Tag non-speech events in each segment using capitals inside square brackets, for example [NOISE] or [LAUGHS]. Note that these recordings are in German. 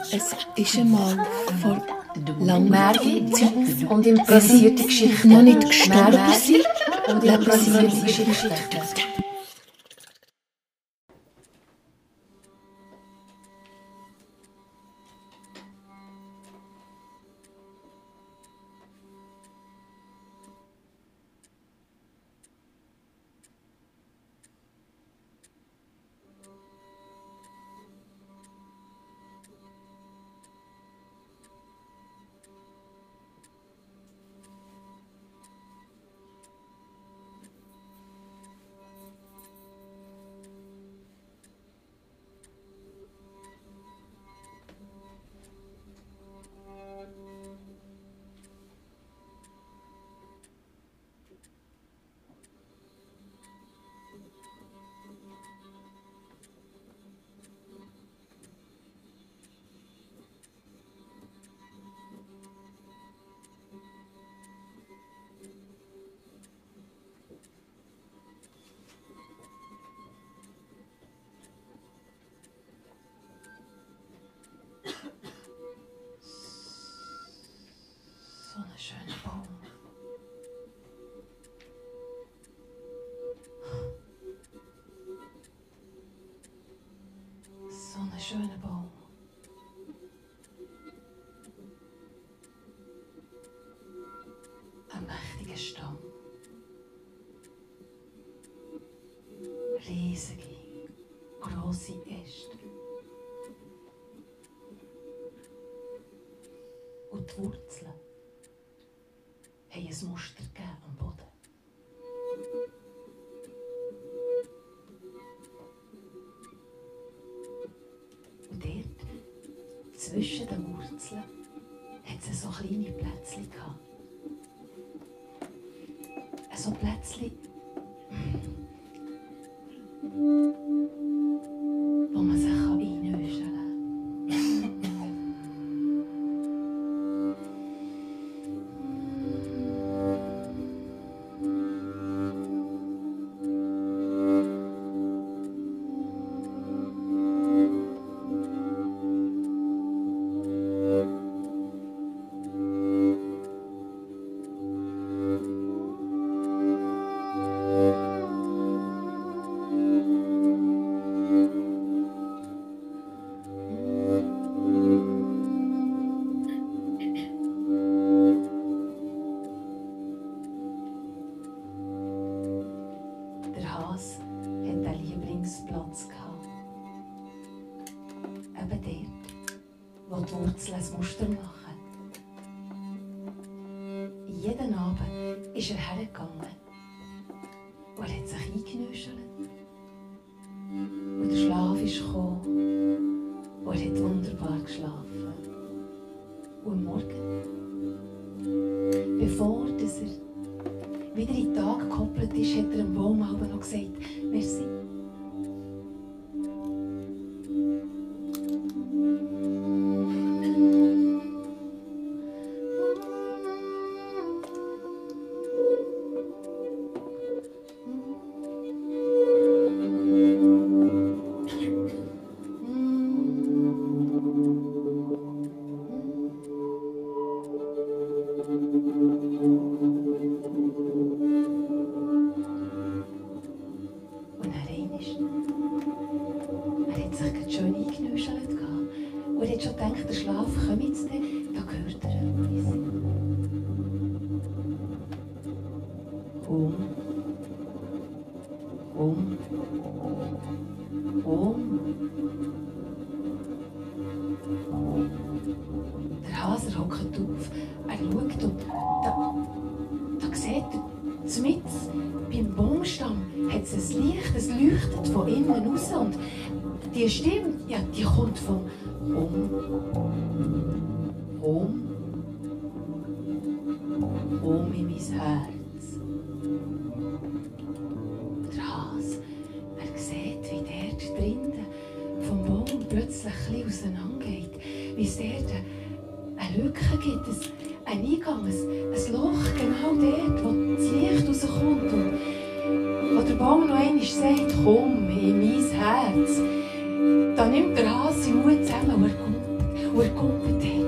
Es ist einmal vor langer Zeit und improvisierte Geschichten. noch nicht gestorben sind. und improvisierte Geschichten. Die Wurzeln haben ein Muster gegeben am Boden. Und dort, zwischen den Wurzeln, hat es so kleine Plätzchen gehabt. So Plätzchen, angeht. Wie es dort eine Lücke gibt, ein Eingang, ein Loch, genau dort, wo das Licht rauskommt. Und wo der Baum noch einmal sagt, komm in mein Herz, dann nimmt der Hase Mut zusammen und er kommt, und er kommt dort.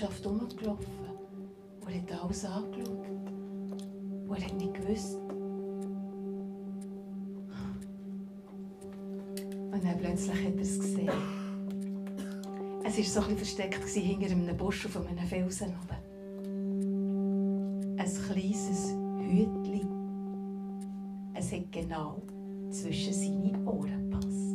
Mannschaft herumgelaufen und hat alles angeschaut. Und er hat nicht gewusst. Und dann plötzlich hat er es gesehen. Es war so etwas versteckt hinter einem Busch auf einem Felsen oben. Ein kleines Hütchen. Es hat genau zwischen seine Ohren gepasst.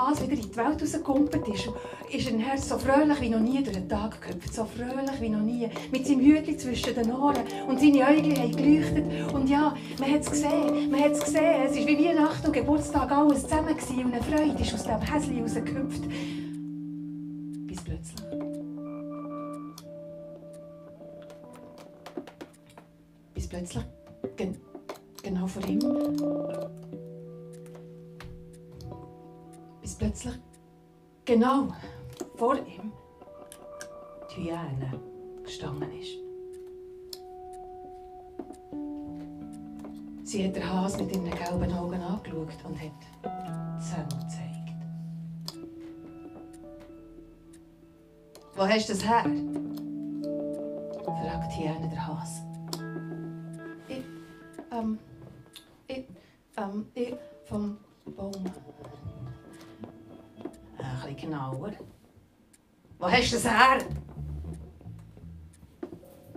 Hase wieder in die Welt rausgekumpelt ist, ist ein Herz so fröhlich wie noch nie durch den Tag gehüpft. So fröhlich wie noch nie. Mit seinem Hütchen zwischen den Ohren. Und seine Augen haben geleuchtet. Und ja, man hat es gesehen. Man hat es gesehen. Es war wie Weihnachten und Geburtstag alles zusammen. Gewesen. Und eine Freude ist aus dem Häschen rausgehüpft. Bis plötzlich. Bis plötzlich. Gen genau vor ihm bis plötzlich genau vor ihm die Hyäne gestanden ist. Sie hat den Hase mit ihren gelben Augen angeschaut und hat Zähne gezeigt. Wo hast du das her? fragt Hyäne der Hase. Ich, ähm, ich, ähm, ich vom Baum. Ein bisschen genauer. Wo hast du das her?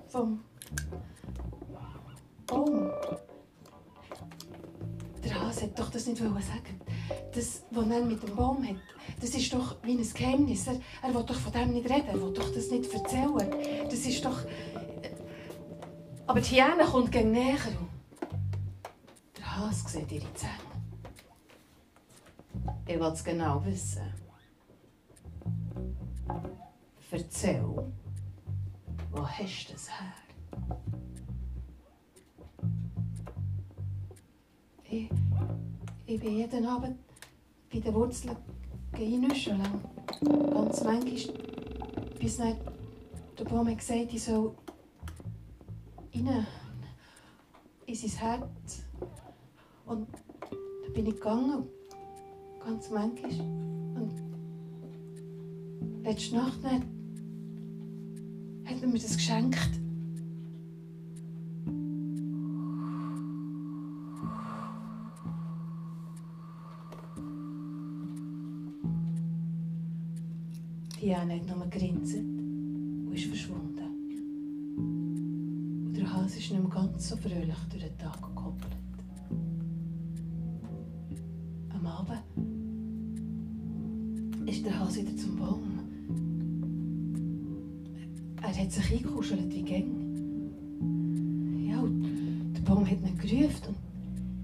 Vom Baum. Der Hase hat doch das nicht sagen. Das, was er mit dem Baum hat, das ist doch wie ein Geheimnis. Er, er will doch von dem nicht reden, er will doch das nicht erzählen. Das ist doch... Aber die Hyäne kommt gegen näher. Der Hase sieht ihre Zähne. Ich will es genau wissen. Erzähl, wo hast du das her? Ich, ich bin jeden Abend bei den Wurzeln reinnuscheln. Ganz manchmal, bis dann der Baum hat gesagt, ich soll rein in sein Herz. Und dann bin ich gegangen, ganz manchmal. Letzte Nacht dann hat er mir das geschenkt. Diana hat nur gegrinset und ist verschwunden. Und der Hals ist nicht mehr ganz so fröhlich durch den Tag gekoppelt. Am Abend ist der Hals wieder zum Baum. Er hat sich eingekuschelt wie gäng. Ja, und der Baum hat ihn gerufen und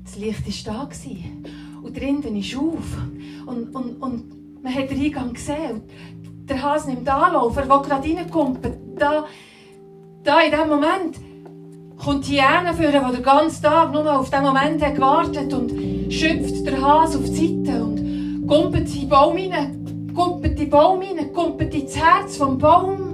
das Licht war da. Gewesen. Und drinnen ist auf. Und, und, und man hat den Eingang gesehen. Und der Hase nimmt Anlauf, er will gerade reinkommt. Da, da in dem Moment kommt die Hyäne führen, die den ganzen Tag nur auf diesen Moment hat gewartet und schöpft der Hase auf die Seite und kumpelt in den Baum rein, kumpelt in den Baum rein, kumpelt ins Herz vom Baum.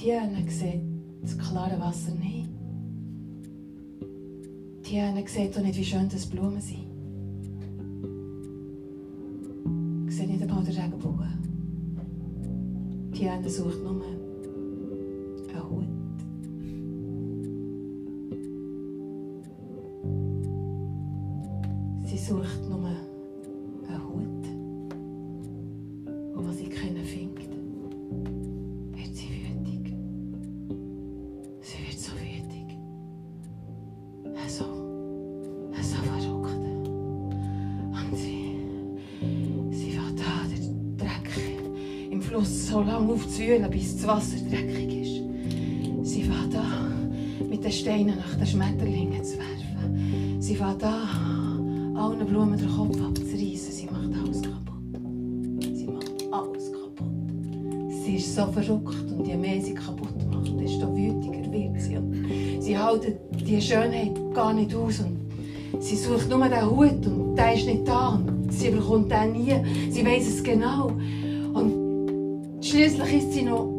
Die Hyäne sieht das klare Wasser nicht. Die Hyäne sieht auch nicht, wie schön das Blumen sind. Ich sehe nicht einmal den Regenbogen. Die Hyäne sucht nur aufzuwühlen, bis das Wasser dreckig ist. Sie fängt an, mit den Steinen nach den Schmetterlingen zu werfen. Sie fängt an, allen Blumen den Kopf abzureißen. Sie macht alles kaputt. Sie macht alles kaputt. Sie ist so verrückt und je mehr sie kaputt macht, desto wütiger wird sie. Und sie hält die Schönheit gar nicht aus. Und sie sucht nur den Hut und der ist nicht da. Und sie bekommt den nie. Sie weiß es genau. Schließlich ist sie noch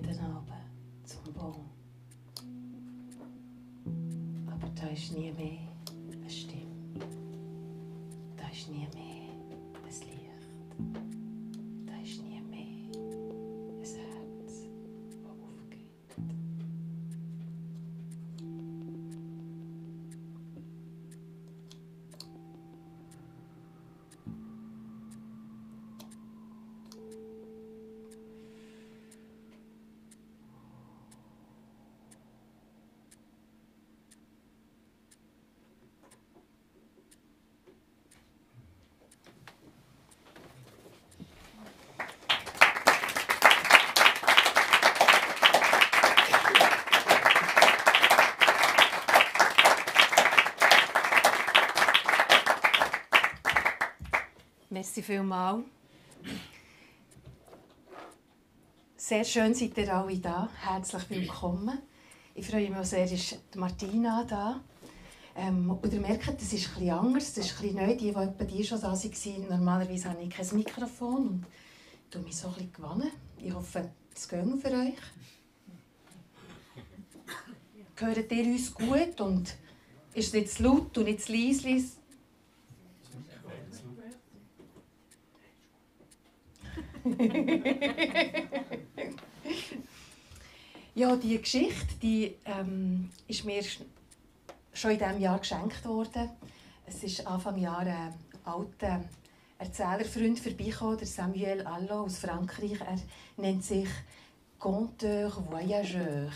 Jeden Abend zum Baum. Aber da ist nie mehr Merci vielmals. Sehr schön seid ihr alle da. Herzlich willkommen. Ich freue mich sehr, ist Martina da. Ähm, und ihr merkt, das ist etwas anders, das ist etwas neu. Die, die etwa die schon da waren, normalerweise habe ich kein Mikrofon und ich tue mich so ein bisschen gewonnen. Ich hoffe, es geht für euch. Hört ihr uns gut und ist es nicht zu laut und nicht zu leise? Ja, die Geschichte die, ähm, ist mir schon in diesem Jahr geschenkt worden. Es ist Anfang Jahr ein alter Erzählerfreund vorbeigekommen, der Samuel Allo aus Frankreich. Er nennt sich Conteur Voyageur.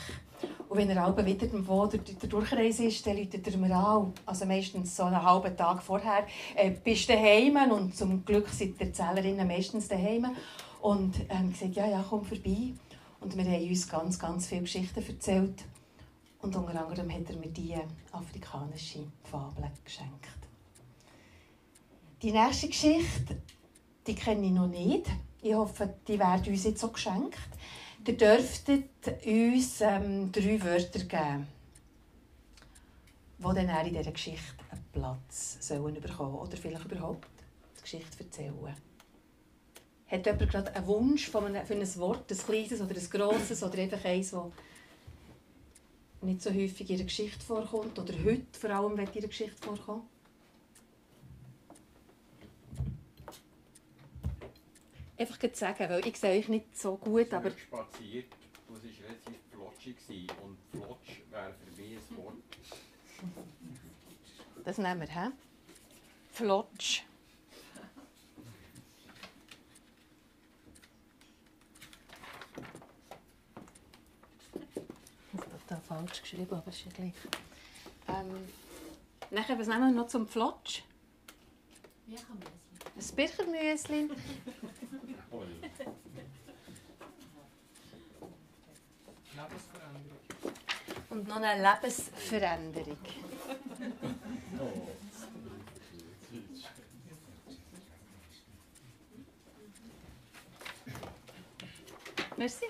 Und wenn er abends wieder irgendwo durch die Durchreise ist, dann ruft er mir an. Also meistens so einen halben Tag vorher. Äh, bist du daheim? Und zum Glück sind die Erzählerinnen meistens daheim. Und ähm, gesagt, ja, ja, komm vorbei. Und wir haben uns ganz, ganz viele Geschichten erzählt. Und unter anderem hat er mir diese afrikanische Fabel geschenkt. Die nächste Geschichte, die kenne ich noch nicht. Ich hoffe, die werden uns jetzt so geschenkt. Ihr dürftet uns ähm, drei Wörter geben, die dann in dieser Geschichte einen Platz sollen bekommen oder vielleicht überhaupt die Geschichte erzählen. Hat jemand gerade einen Wunsch für ein Wort, ein kleines oder ein grosses oder einfach eins, das nicht so häufig in der Geschichte vorkommt oder heute vor allem in der Geschichte vorkommt? einfach sagen, weil ich sehe euch nicht so gut, aber... spaziert es war relativ flotschig und flotsch wäre für mich ein Wort. Das nehmen wir, hä? Flotsch. Ich habe da falsch geschrieben, aber ist ja gleich. Ähm, nachher, was nehmen wir noch zum Flotsch? Ein Birchermüsli. [LAUGHS] Und noch eine Lebensveränderung. Merci.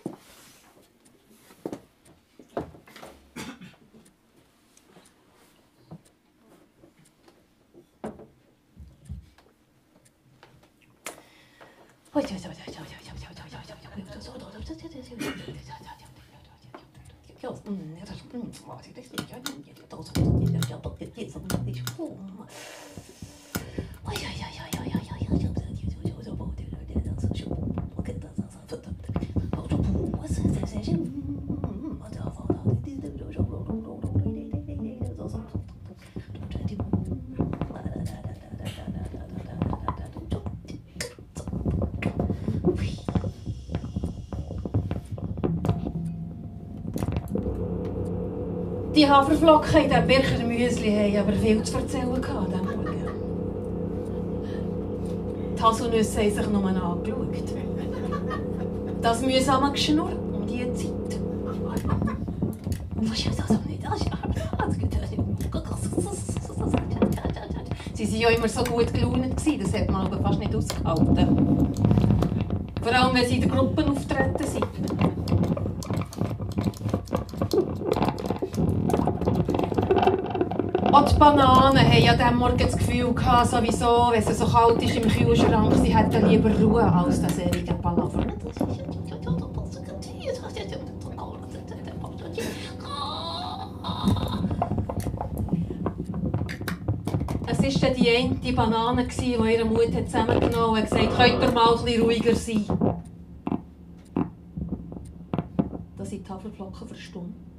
哎呀呀呀呀！Die Haferflocken in diesem Bircher Müsli haben aber viel zu erzählen gehabt. Die Haselnüsse haben sich nur angeschaut. Das mühsame Geschnurr um diese Zeit. Sie waren ja immer so gut gelaunt, das hat man aber fast nicht ausgehalten. Vor allem, wenn sie in der Gruppe auftreten sind. Auch die Bananen haben ja diesen Morgen das Gefühl gehabt, sowieso, wenn es so kalt ist im Kühlschrank, sie hätten lieber Ruhe als das ewige Palaver. Es war die eine Banane, die ihre Mut zusammengenommen hat und gesagt hat, könnt ihr mal ein ruhiger sein. Da sind die Haferflocken verstummt.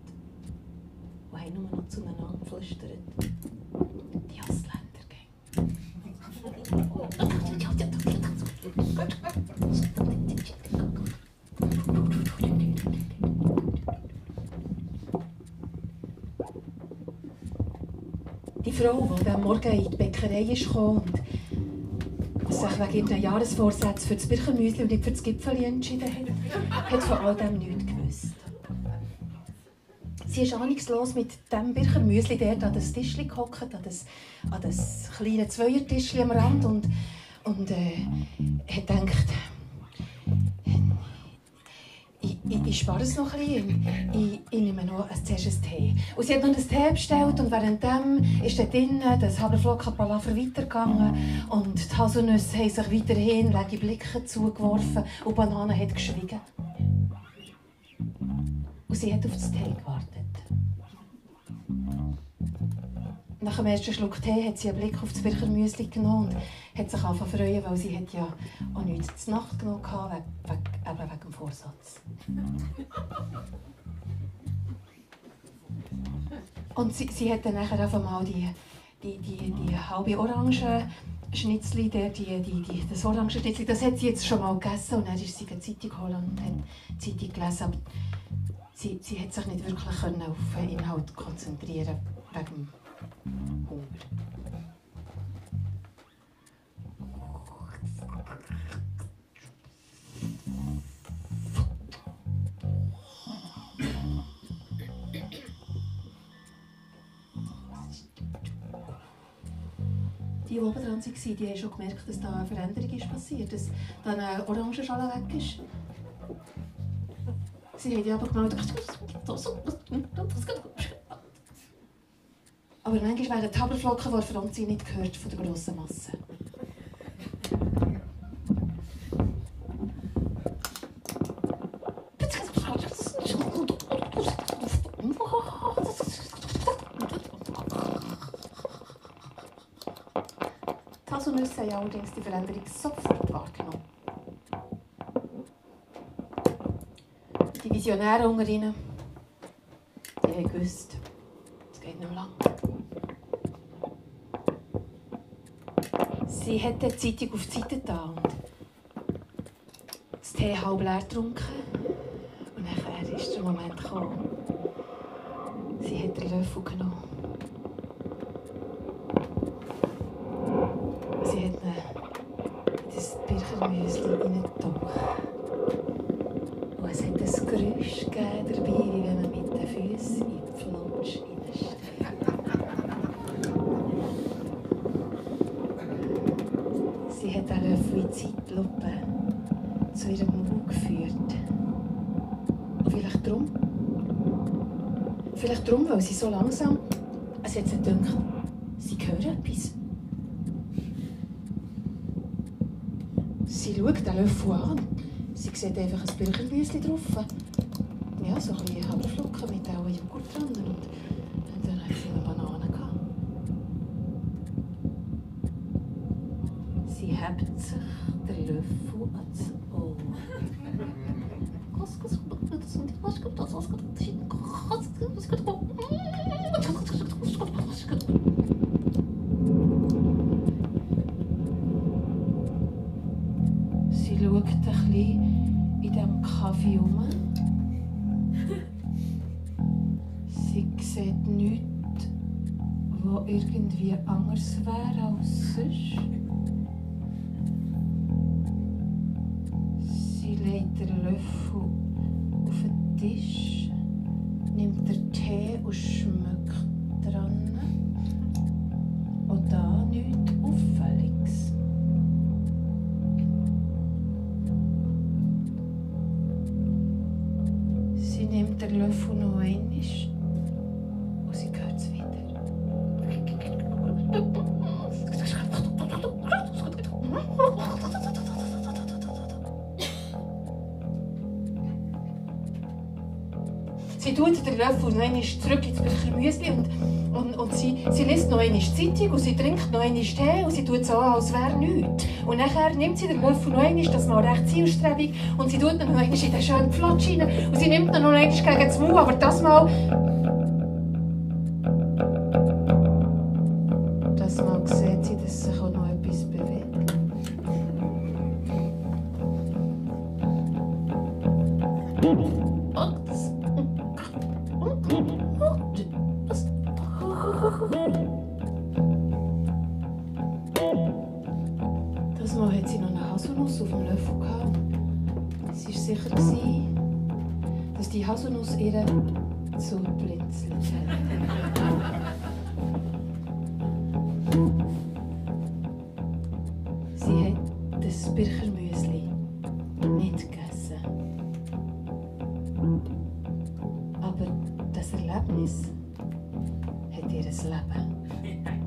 Morgen in die Bäckerei ist und sich wegen ihren Jahresvorsätzen für das Birchenmüsli und nicht für das Gipfeli entschieden hat, hat von all dem nichts gewusst. Sie ist ahnungslos mit dem Birchenmüsli dort an das Tischchen gehockt, an das, an das kleine Zweiertischchen am Rand und, und äh, hat gedacht, ich, ich, ich spare es noch ein bisschen. Ich, ich nehme noch ein, zuerst Tee. Und sie hat noch einen Tee bestellt und währenddem ist dort drinnen das Haferflocken-Palaver weitergegangen und die Haselnüsse haben sich weiterhin leere Blicke zugeworfen und die Banane hat geschwiegen. Und sie hat auf das Tee gewartet. Nach dem ersten Schluck Tee hat sie einen Blick auf das Birchermüsli genommen und hat sich angefangen zu freuen, weil sie hat ja auch nichts zur Nacht genommen hatte, wegen, wegen, eben wegen dem Vorsatz. Und sie, sie hat dann einfach mal die, die, die, die halbe Orange Schnitzli, der, die, die, die, das Orangenschnitzli, das hat sie jetzt schon mal gegessen und dann ist sie eine Zeitung holen und hat die Zeitung gelesen. Aber sie, sie hat sich nicht wirklich können auf den Inhalt konzentrieren wegen Hunger. Die, die oben dran waren, die haben schon gemerkt, dass da eine Veränderung ist passiert, dass da eine Orangenschale weg ist. Sie haben die aber gemeldet. Aber manchmal werden die Haberflocken, die Franzi nicht gehört von der grossen Masse. Die Haselnüsse haben allerdings die Veränderung sofort wahrgenommen. Die Visionäre unter ihnen, die haben gewusst, es geht nicht mehr lang. Sie hat die Zeitung auf die Seite getan und das Tee halb leer getrunken. Und nachher ist der Moment gekommen. Sie hat den Löffel genommen. Sie hat ihn in das Birchermüsli reingetaucht. Und es hat ein Geräusch gegeben dabei, wie wenn man mit den Füßen in die Flutsch reinsteckt. Sie hat den Löffel in die Zeitlupe zu ihrem Mund geführt. Vielleicht darum. Vielleicht darum, weil sie so langsam. Es hat sie gedacht, sie hören etwas. Sie schaut den Löffel an. Sie sieht einfach ein Birchermüsli drauf. Ja, so ein bisschen Haferflocken mit auch Joghurt dran. Und, und dann hat sie eine Banane gehabt. Sie hebt sich einmal zurück ins Müsli und, und, und sie, sie liest noch einmal Zeitung und sie trinkt noch einmal Tee und sie tut so, als wäre nichts. Und nachher nimmt sie den Löffel noch einmal, das mal recht zielstrebig, und sie tut noch einmal in den schönen Flatsch rein und sie nimmt noch einmal gegen das Maul, aber das Mal... hat ihr Leben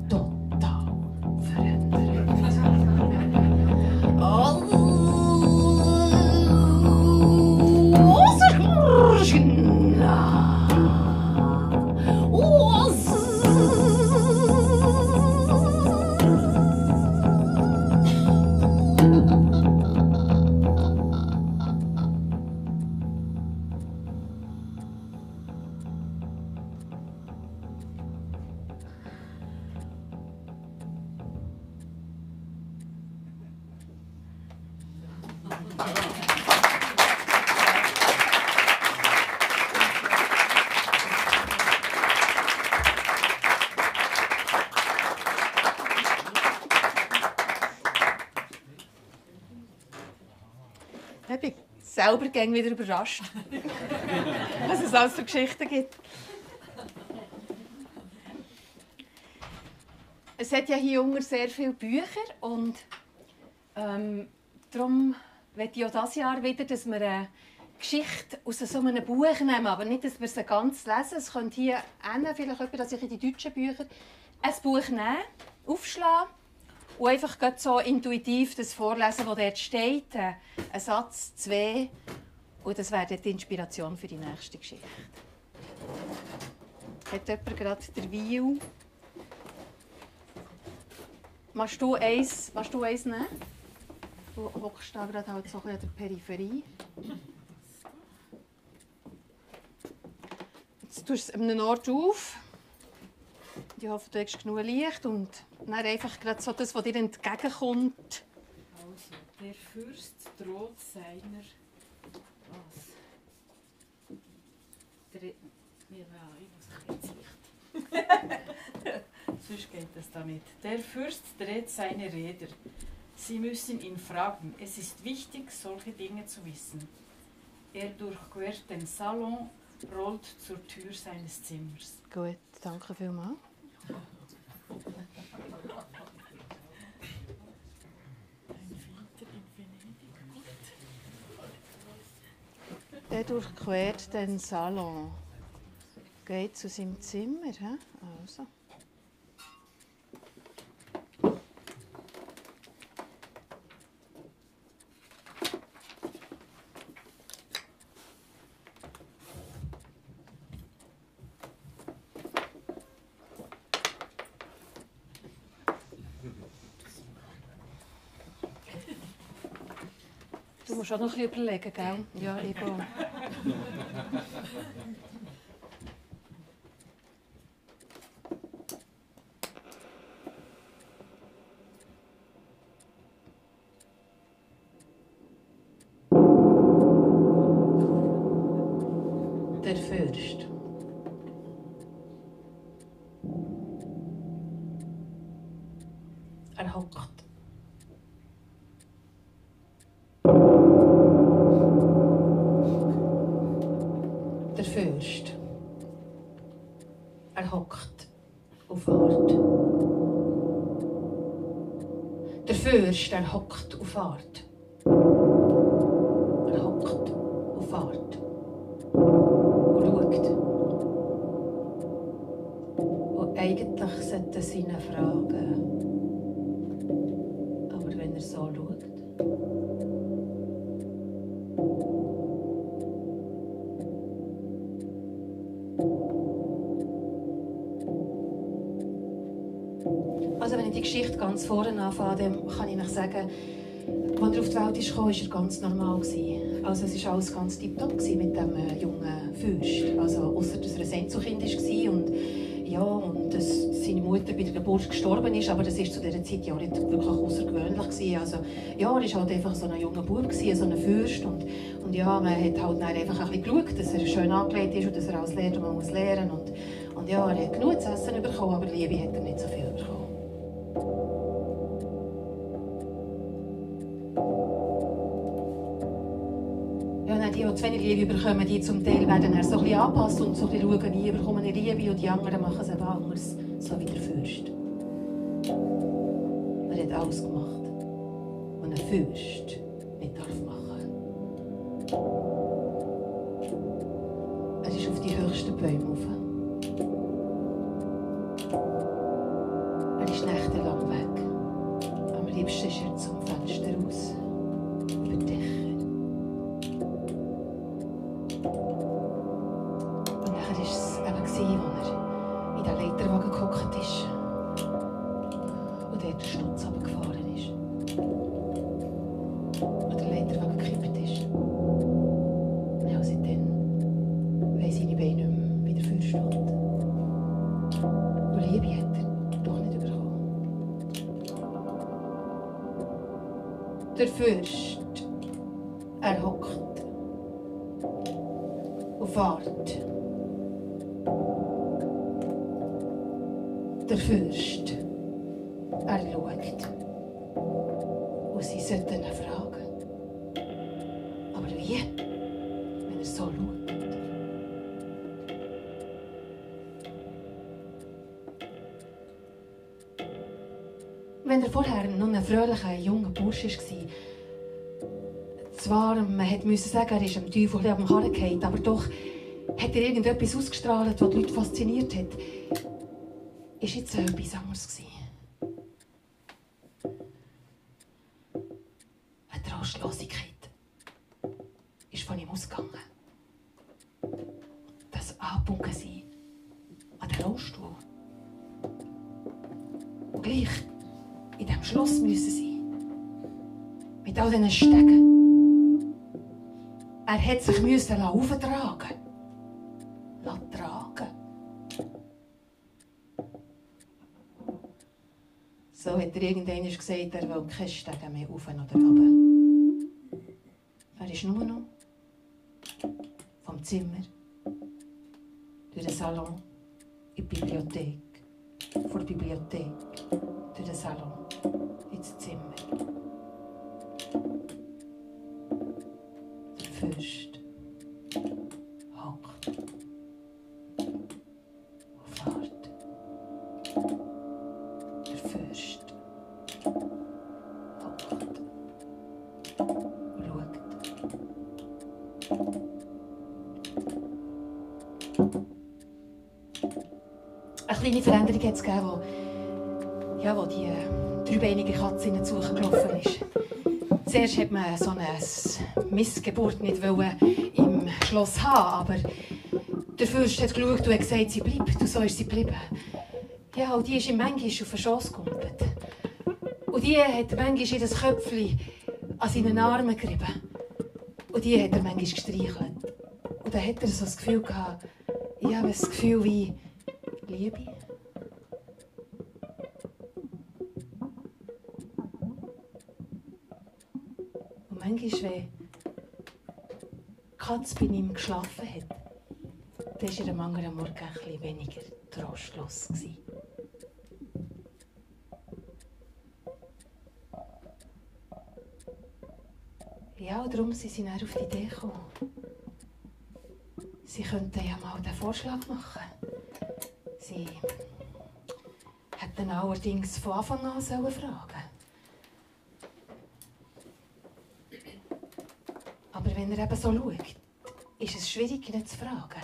selber gern wieder überrascht, [LAUGHS] was es alles für Geschichten gibt. Es hat ja hier unten sehr viele Bücher und ähm, darum möchte ich auch dieses Jahr wieder, dass wir eine Geschichte aus so einem Buch nehmen, aber nicht, dass wir sie ganz lesen. Es könnte hier hinten vielleicht jemand, dass ich in die deutschen Bücher ein Buch nehmen, aufschlagen und einfach so intuitiv das vorlesen, was dort steht. Äh, Ein Satz, zwei. Und das wäre die Inspiration für die nächste Geschichte. Hat jemand gerade der Wein? Machst du eins, machst du eins nehmen? Du hockst da gerade halt so an der Peripherie. Jetzt tust du es an einem Ort auf. Ich hoffe, du hast genug Licht und dann einfach gerade so das, was dir entgegenkommt. Also, der Fürst droht seiner. Was? Dre ja, ich muss ein Licht. [LAUGHS] Sonst geht das damit. Der Fürst dreht seine Räder. Sie müssen ihn fragen. Es ist wichtig, solche Dinge zu wissen. Er durchquert den Salon, rollt zur Tür seines Zimmers. Gut, danke vielmals. Er durchquert den Salon. Geht zu seinem Zimmer. hä? Also. Auch noch ein bisschen überlegen, gell? Ja, ich auch. [LAUGHS] die Welt kam, war er ganz normal. Gewesen. Also es war alles ganz tiptop mit dem äh, jungen Fürst. Also außer dass er ein Einzelkind war und ja, und dass seine Mutter bei der Geburt gestorben ist, aber das war zu dieser Zeit ja nicht wirklich außergewöhnlich gewesen. Also ja, er war halt einfach so ein junger Bub, gewesen, so ein Fürst und, und ja, man hat halt einfach ein bisschen geschaut, dass er schön angelegt ist und dass er alles lernt, was man muss lernen und, und ja, er hat genug zu essen bekommen, aber Liebe hat er nicht so viel zu wenig Liebe bekommen, die zum Teil werden dann so ein bisschen angepasst und so ein bisschen schauen, wie bekommen eine Liebe und die anderen machen es eben anders, so wie der Fürst. Er hat alles gemacht, was ein Fürst nicht darf machen. Er ist auf die höchsten Bäume rauf. Fürst, er hockt und fährt. Der Fürst, er schaut. Und sie sollten ihn fragen. Aber wie? Wenn er so schaut. Wenn er vorher noch ein fröhlicher, junger Bursch war, zwar, man hat müssen sagen, er ist am Teufel am Karren gefallen, aber doch hat er irgendetwas ausgestrahlt, was die Leute fasziniert hat. Ist jetzt etwas anderes gewesen. Müssen auftragen lassen. tragen. So hat er irgendwann gesagt, er will keine Stege mehr auf oder runter. Er ist nur noch vom Zimmer durch den Salon in die Bibliothek. Vor der Bibliothek durch den Salon ins Zimmer. Der Fürst kleine Veränderung hat es gegeben, wo, ja, wo die äh, dreibeinige Katze ihnen zu gelaufen ist. Zuerst hat man so eine Missgeburt nicht im Schloss haben, aber der Fürst hat geschaut und hat gesagt, sie bleibt. Und so ist sie geblieben. Ja, und die ist ihm manchmal auf den Schoss gehumpelt. Und die hat manchmal in das Köpfchen an seinen Armen gerieben. Und die hat er manchmal gestreichelt. Und dann hat er so das Gefühl gehabt, ich habe das Gefühl wie Liebe. Katze bei ihm geschlafen hat, dann war er am anderen Morgen bisschen weniger trostlos. gewesen. Ja, darum sind sie dann auf die Idee gekommen. Sie könnten ja mal den Vorschlag machen. Sie hätten allerdings von Anfang an sollen fragen Aber wenn er eben so schaut, schwierig, ihn zu fragen.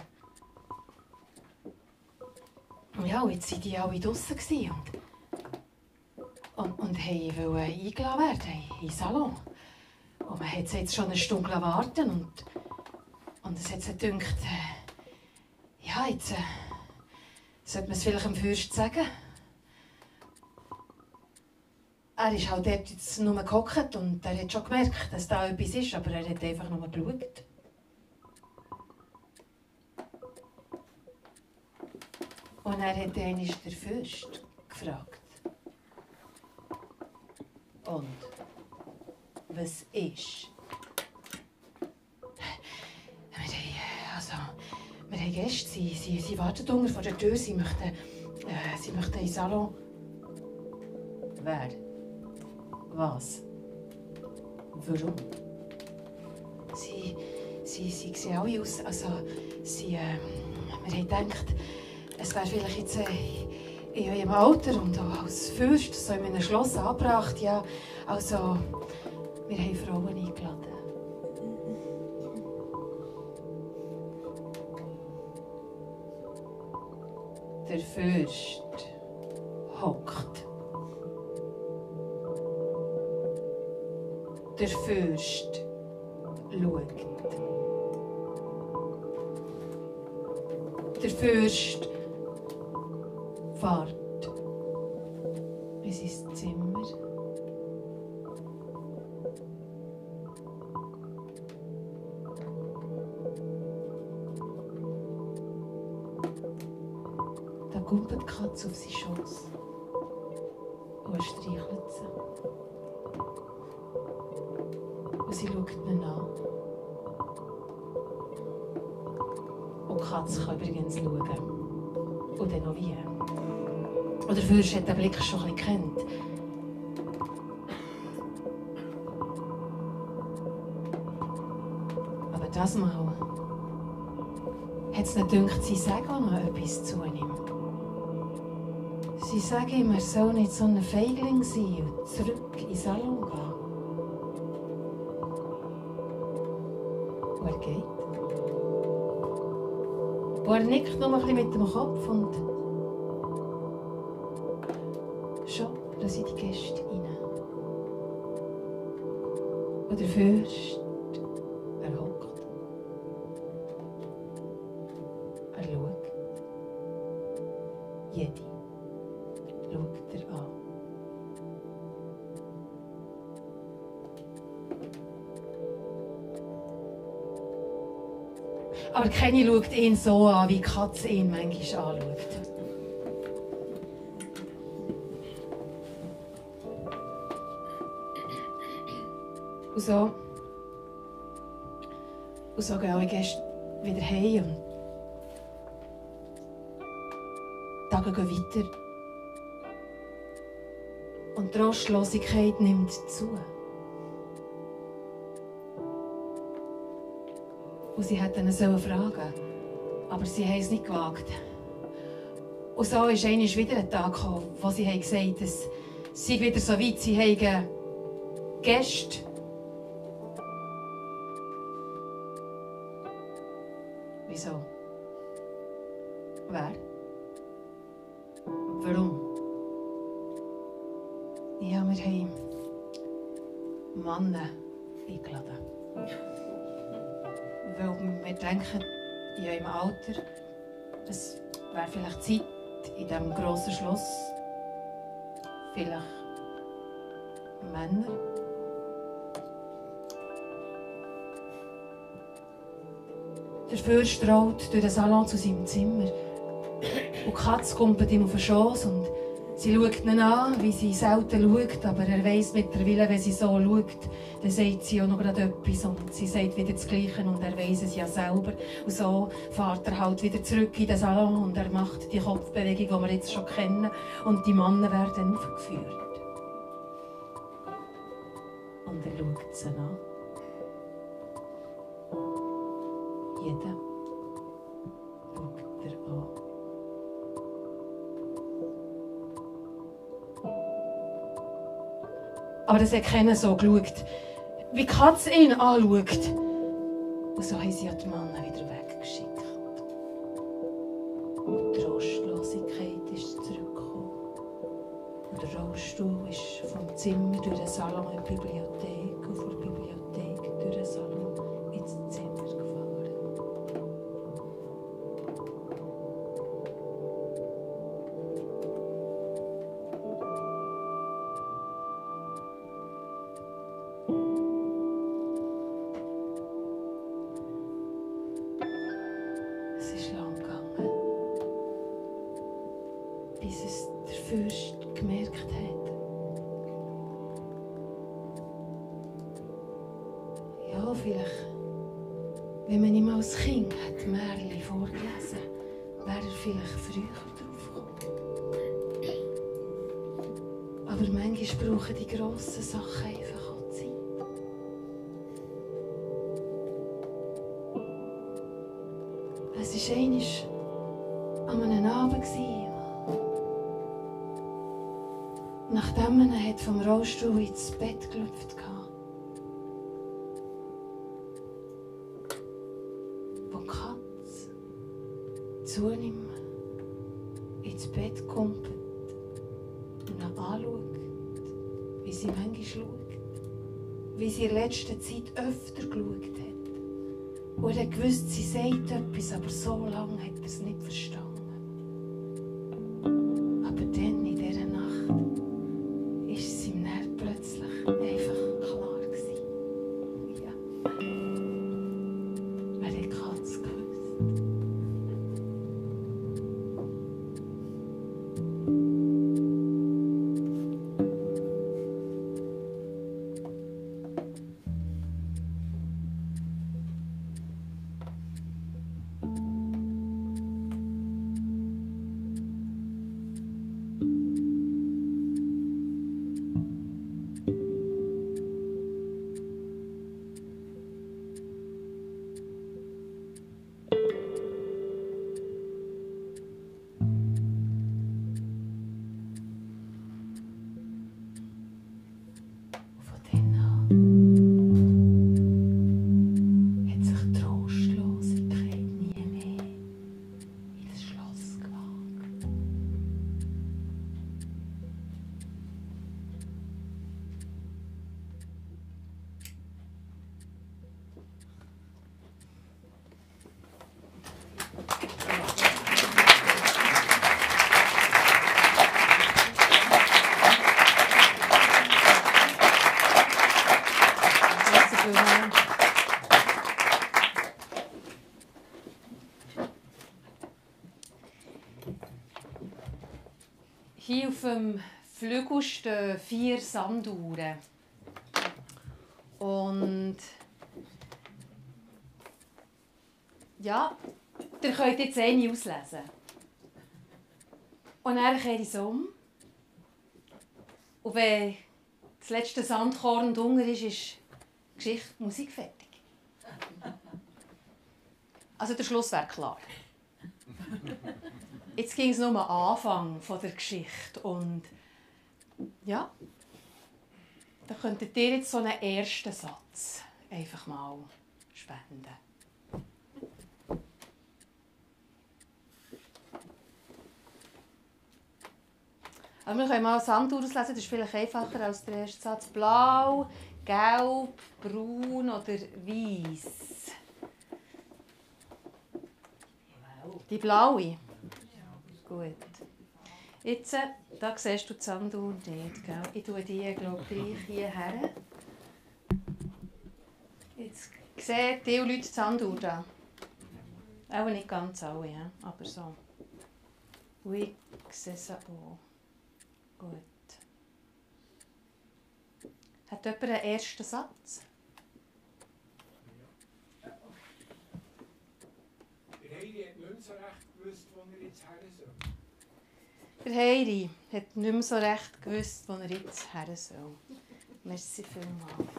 Ja, jetzt waren die alle draußen und, und, und wollen eingeladen werden in den Salon. Und man hat sie jetzt schon eine Stunde warten und, und es hat sich gedacht, äh, ja, jetzt äh, sollte man es vielleicht dem Fürst sagen. er ist halt dort jetzt nur gehockt und er hat schon gemerkt, dass da etwas ist, aber er hat einfach nur geschaut. Er hat einmal der Fürst gefragt. Und was ist? Wir haben, also, wir haben Gäste, sie, sie, sie warten unten vor der Tür, sie möchten, äh, sie möchten in den Salon. Wer? Was? Warum? Sie, sie, sie sehen alle aus, also, sie, äh, wir haben gedacht, es wäre vielleicht jetzt äh, in eurem Alter und auch als Fürst so in einem Schloss angebracht, ja, also, wir haben Frauen Katze kann übrigens schauen. Und dann noch wie. Und der Fürst hat den Blick schon ein bisschen gekannt. Aber das Mal hat es nicht gedacht, sie sagen auch noch etwas zu ihm. Sie sagen ihm, er soll nicht so ein Feigling sein und zurück in den Salon gehen. Und er geht. Und er nickt noch ein bisschen mit dem Kopf und schon lassen die Gäste rein. Und der Keine schaut ihn so an, wie die Katze ihn manchmal anschaut. Und so, und so gehen alle Gäste wieder heim und die Tage gehen weiter. Und die Rastlosigkeit nimmt zu. Und sie hätten ihn fragen aber sie haben es nicht gewagt. Und so ist einmal wieder ein Tag gekommen, wo sie gesagt haben, es sei wieder so weit, sie haben Gäste. Strahlt durch den Salon zu seinem Zimmer. Und die Katze kommt ihm auf den Schoß und sie schaut ihn an, wie sie selten schaut, aber er weiss mittlerweile, wenn sie so schaut, dann sagt sie auch noch gerade etwas und sie sagt wieder das Gleiche und er weiss es ja selber. Und so fährt er halt wieder zurück in den Salon und er macht die Kopfbewegung, die wir jetzt schon kennen und die Männer werden aufgeführt. Und er schaut sie an. Jeder Aber das hat so geschaut, wie die Katze ihn anschaut. Und so haben sie ja die Männer wieder weggeschickt. Und die Rastlosigkeit ist zurückgekommen. Und der Rollstuhl ist vom Zimmer durch den Salon in die Bibliothek der Fürst gemerkt hat, ja, vielleicht, wenn man ihm als Kind hat Märchen vorgelesen hätte, wäre er vielleicht früher drauf gekommen. Aber manchmal brauchen die grossen Sachen einfach ins Bett gelüpft. Wo die Katze zu ihm ins Bett kommt und ihn anschaut, wie sie manchmal schaut, wie sie in letzter Zeit öfter geschaut hat. Und er gewusst, sie sagt etwas, aber so lange hat er es nicht verstanden. Hier auf dem Flügel stehen vier Sanduhren. Und ja, ihr könnt jetzt eine auslesen. Und dann kehre ich es um. Und wenn das letzte Sandkorn drunter ist, ist Geschichte, Musik fertig. Also der Schluss wäre klar. Jetzt ging es nur am Anfang von der Geschichte und ja, da könntet ihr jetzt so einen ersten Satz einfach mal spenden. Aber wir können mal Sand auslesen, das ist vielleicht einfacher als der erste Satz. Blau, gelb, braun oder weiß. Die blaue? Gut. Jetzt, äh, da siehst du die Sanduhr nicht. Gell? Ich tue die, glaube gleich hierher. Jetzt sehen die Leute die Sanduhr da. Auch nicht ganz alle, ja? aber so. Ich sehe sie auch. Gut. Hat jemand einen ersten Satz? Der Heidi hat nicht so recht gewusst, wo er jetzt her. Der Heidi hat nicht mehr so recht gewusst, wo er jetzt her soll. Merci vielmals.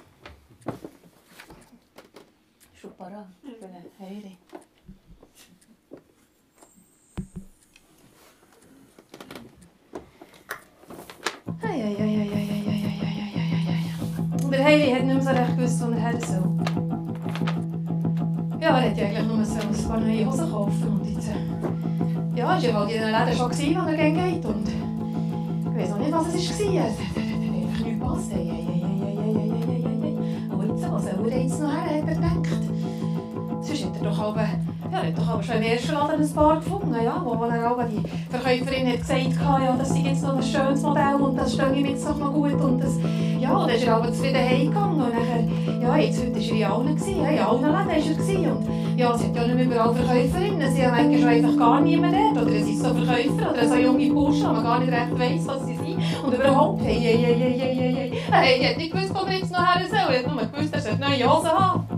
Schon parat für den Heidi. Der Heidi hat nicht mehr so recht gewusst, wo er her soll. Ja, er hat ja eigentlich nur so ein paar neue Hosen kaufen und jetzt ja, ist ja halt in einem Lederschlag, wo er gerne geht. Und ich weiß auch nicht, was es war. Es hat einfach nichts gepasst. Aber jetzt, was soll er jetzt noch her, hat er gedacht. Sonst hat er doch aber... Ja, er doch aber schon im ersten Laden ein paar gefunden, ja, wo, wo er auch die Verkäuferin hat gesagt hat, ja, das sei jetzt noch ein schönes Modell und das stehe ihm jetzt noch gut und das... Ja, dann ist er aber zufrieden heimgegangen und nachher... Ja, jetzt heute war er in allen, gewesen, ja, in allen Läden war er. Gewesen. Und ja, es hat ja nicht mehr überall Verkäuferinnen, sie haben manchmal schon einfach gar niemand dort. Oder es sind so Verkäufer oder so junge Burschen, die man gar nicht recht weiss, was sie sind. Und überhaupt, hey, hey, hey, hey, hey, hey, hey. Hey, ich hätte nicht gewusst, wo er jetzt noch her soll. Ich hätte nur gewusst, er sollte neue Hosen haben.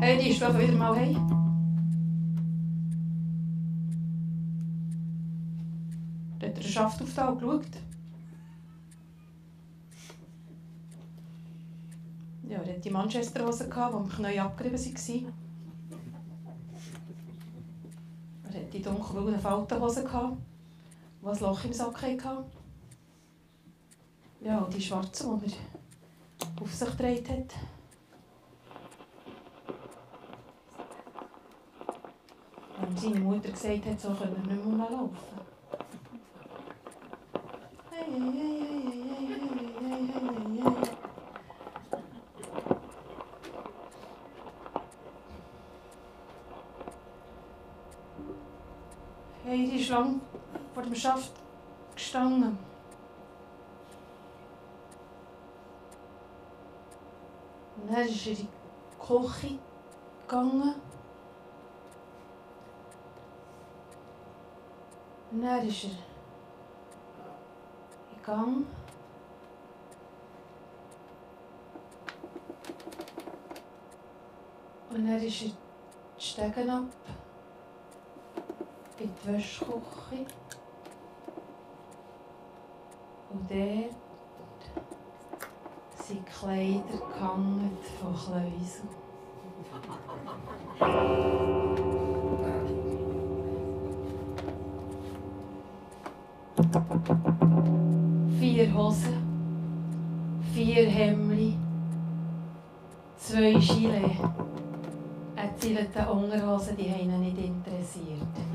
Hey, die schlafen wieder mal hey. Da hat der Schaft auf da geschaut. Ja, er hat die Manchesterhosen gehabt, die am Knie abgerieben waren. Er hat die dunkelbraunen Faltenhosen gehabt, die ein Loch im Sack hatten. Ja, die schwarzen, die er auf sich gedreht hat. Wenn seine Mutter gesagt hat, so können wir nicht mehr laufen. Hey, hey, hey, hey, hey, hey, hey, hey, hey, hey. Hey, die ist lang vor dem Schaft gestanden. Und dann ist er in die Küche gegangen. Und dann ist er in Gang. Und dann ist er die Stegen ab in die Wäschküche. Und dort sind Kleider gehangen von Kleusel. Vier Hosen, vier Hemli, zwei Gilet. Erzählte Unterhosen, die haben ihn nicht interessiert.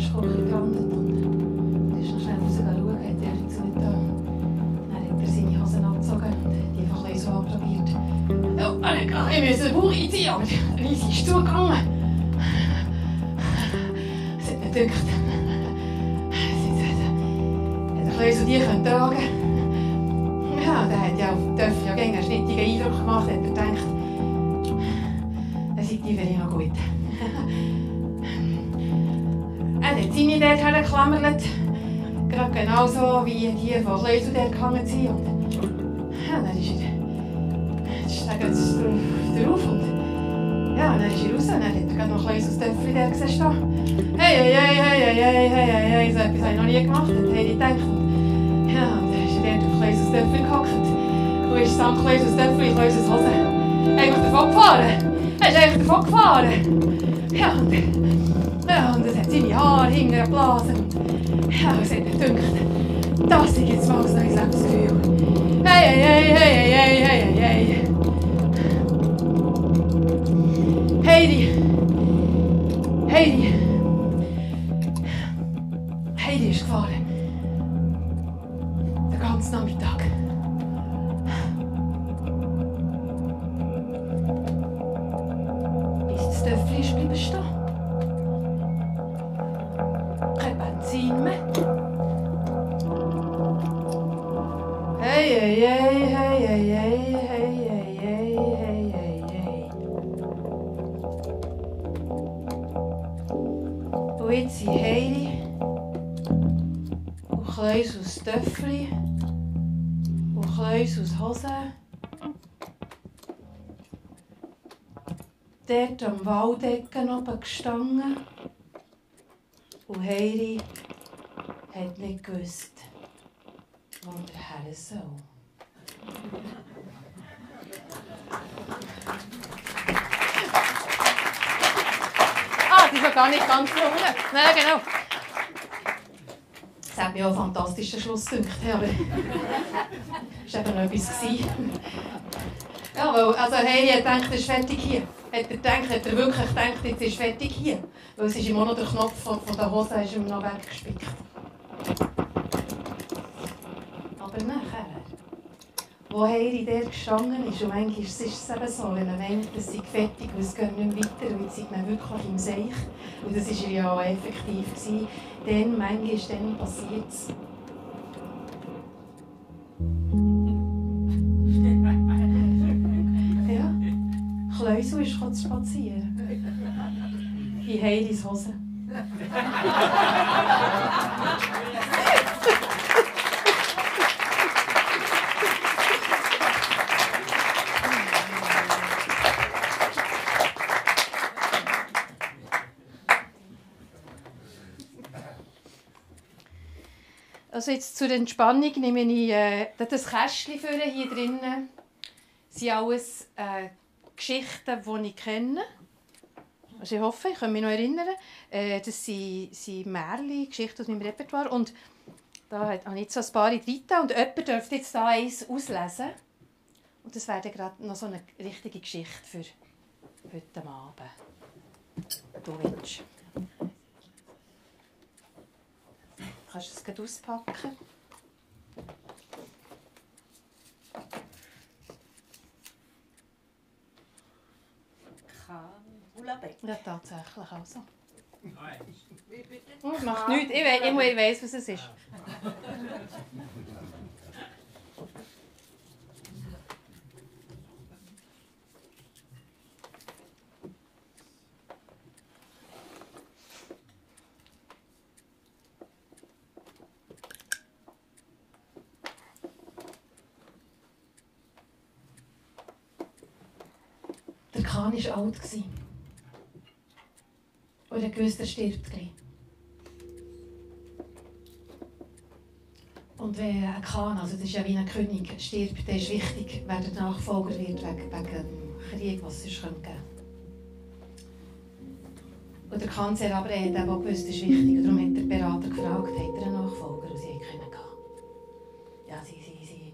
Ist noch schnell raus schauen, hat Tür zugetan. Dann hat er seine Hosen angezogen und die einfach ein so anprobiert. Ja, er musste den Bauch einziehen, aber der Reis ist zugegangen. Es hat mir gedacht, er hätte so die können Ja, der hat ja auf Töffel ja einen schnittigen Eindruck gemacht, hat er gedacht, dann sind die wäre noch. deine dort hergeklammert. Gerade genauso wie die von Klösel dort gehangen sind. Und dann ist er, dann geht es drauf. Und ja, dann ist er raus und dann hat er noch ein kleines Töpfchen dort gesehen. Hey, hey, hey, hey, hey, hey, hey, hey, so etwas habe ich noch nie gemacht. Und dann hätte ich gedacht. Ja, und dann ist er dort auf ein kleines Töpfchen gehockt. Und ist samt Klösel aus Töpfchen, Klösel aus Hosen. Einfach davon gefahren. Er ist einfach davon gefahren. Ja, und ja, und es hat seine Haare hinten geblasen. Ja, es hat mir gedacht, das ist jetzt mal ein neues Lebensgefühl. Hey, hey, hey, hey, hey, hey, hey, hey. Heidi. Heidi dort am Waldecken oben gestanden und Heidi hat nicht gewusst, wo er her soll. Ah, das ist ja gar nicht ganz gelungen. Nein, genau. Das hat mir auch einen fantastischen Schluss gedacht, aber [LAUGHS] es war eben noch etwas. Ja, weil, also hey, ich gedacht, er ist fertig hier. Hat er gedacht, hat er wirklich gedacht, jetzt ist fertig hier? Weil es ist immer noch der Knopf von, von der Hose ist ihm noch weggespickt. Aber nachher, wo Heidi dort gestanden ist, und manchmal ist es eben so, wenn man meint, es sei fertig und es geht nicht weiter und jetzt ist man wirklich im Seich, und das war ja auch effektiv, dann manchmal dann passiert es. Häusl ist spazieren. In Heilis Hose. Also jetzt zur Entspannung nehme ich äh, das Kästchen für hier drinnen. Sind alles äh, Geschichten, die ich kenne. Also ich hoffe, ich kann mich noch erinnern. Äh, das sind, sind Märchen, Geschichten aus meinem Repertoire. Und da habe ich jetzt ein paar drin. Und jemand dürfte jetzt da eins auslesen. Und das wäre gerade noch so eine richtige Geschichte für heute Abend. Du willst. Kannst du es gleich auspacken? Bulabek. Ja, tatsächlich also. Nein. Oh, macht nichts. Ich, we ich, ich weiss, was es ist. [LAUGHS] Der Kahn war alt. Und er wusste, er stirbt gleich. Und wenn ein Kahn, also das ist ja wie ein König, stirbt, dann ist wichtig, wer der Nachfolger wird, wegen, wegen Krieg, was es sonst geben könnte. Und der Kanzler aber hat auch gewusst, das ist wichtig. Und darum hat der Berater gefragt, hat er einen Nachfolger? Und sie keinen gehabt. Ja, sie, sie, sie,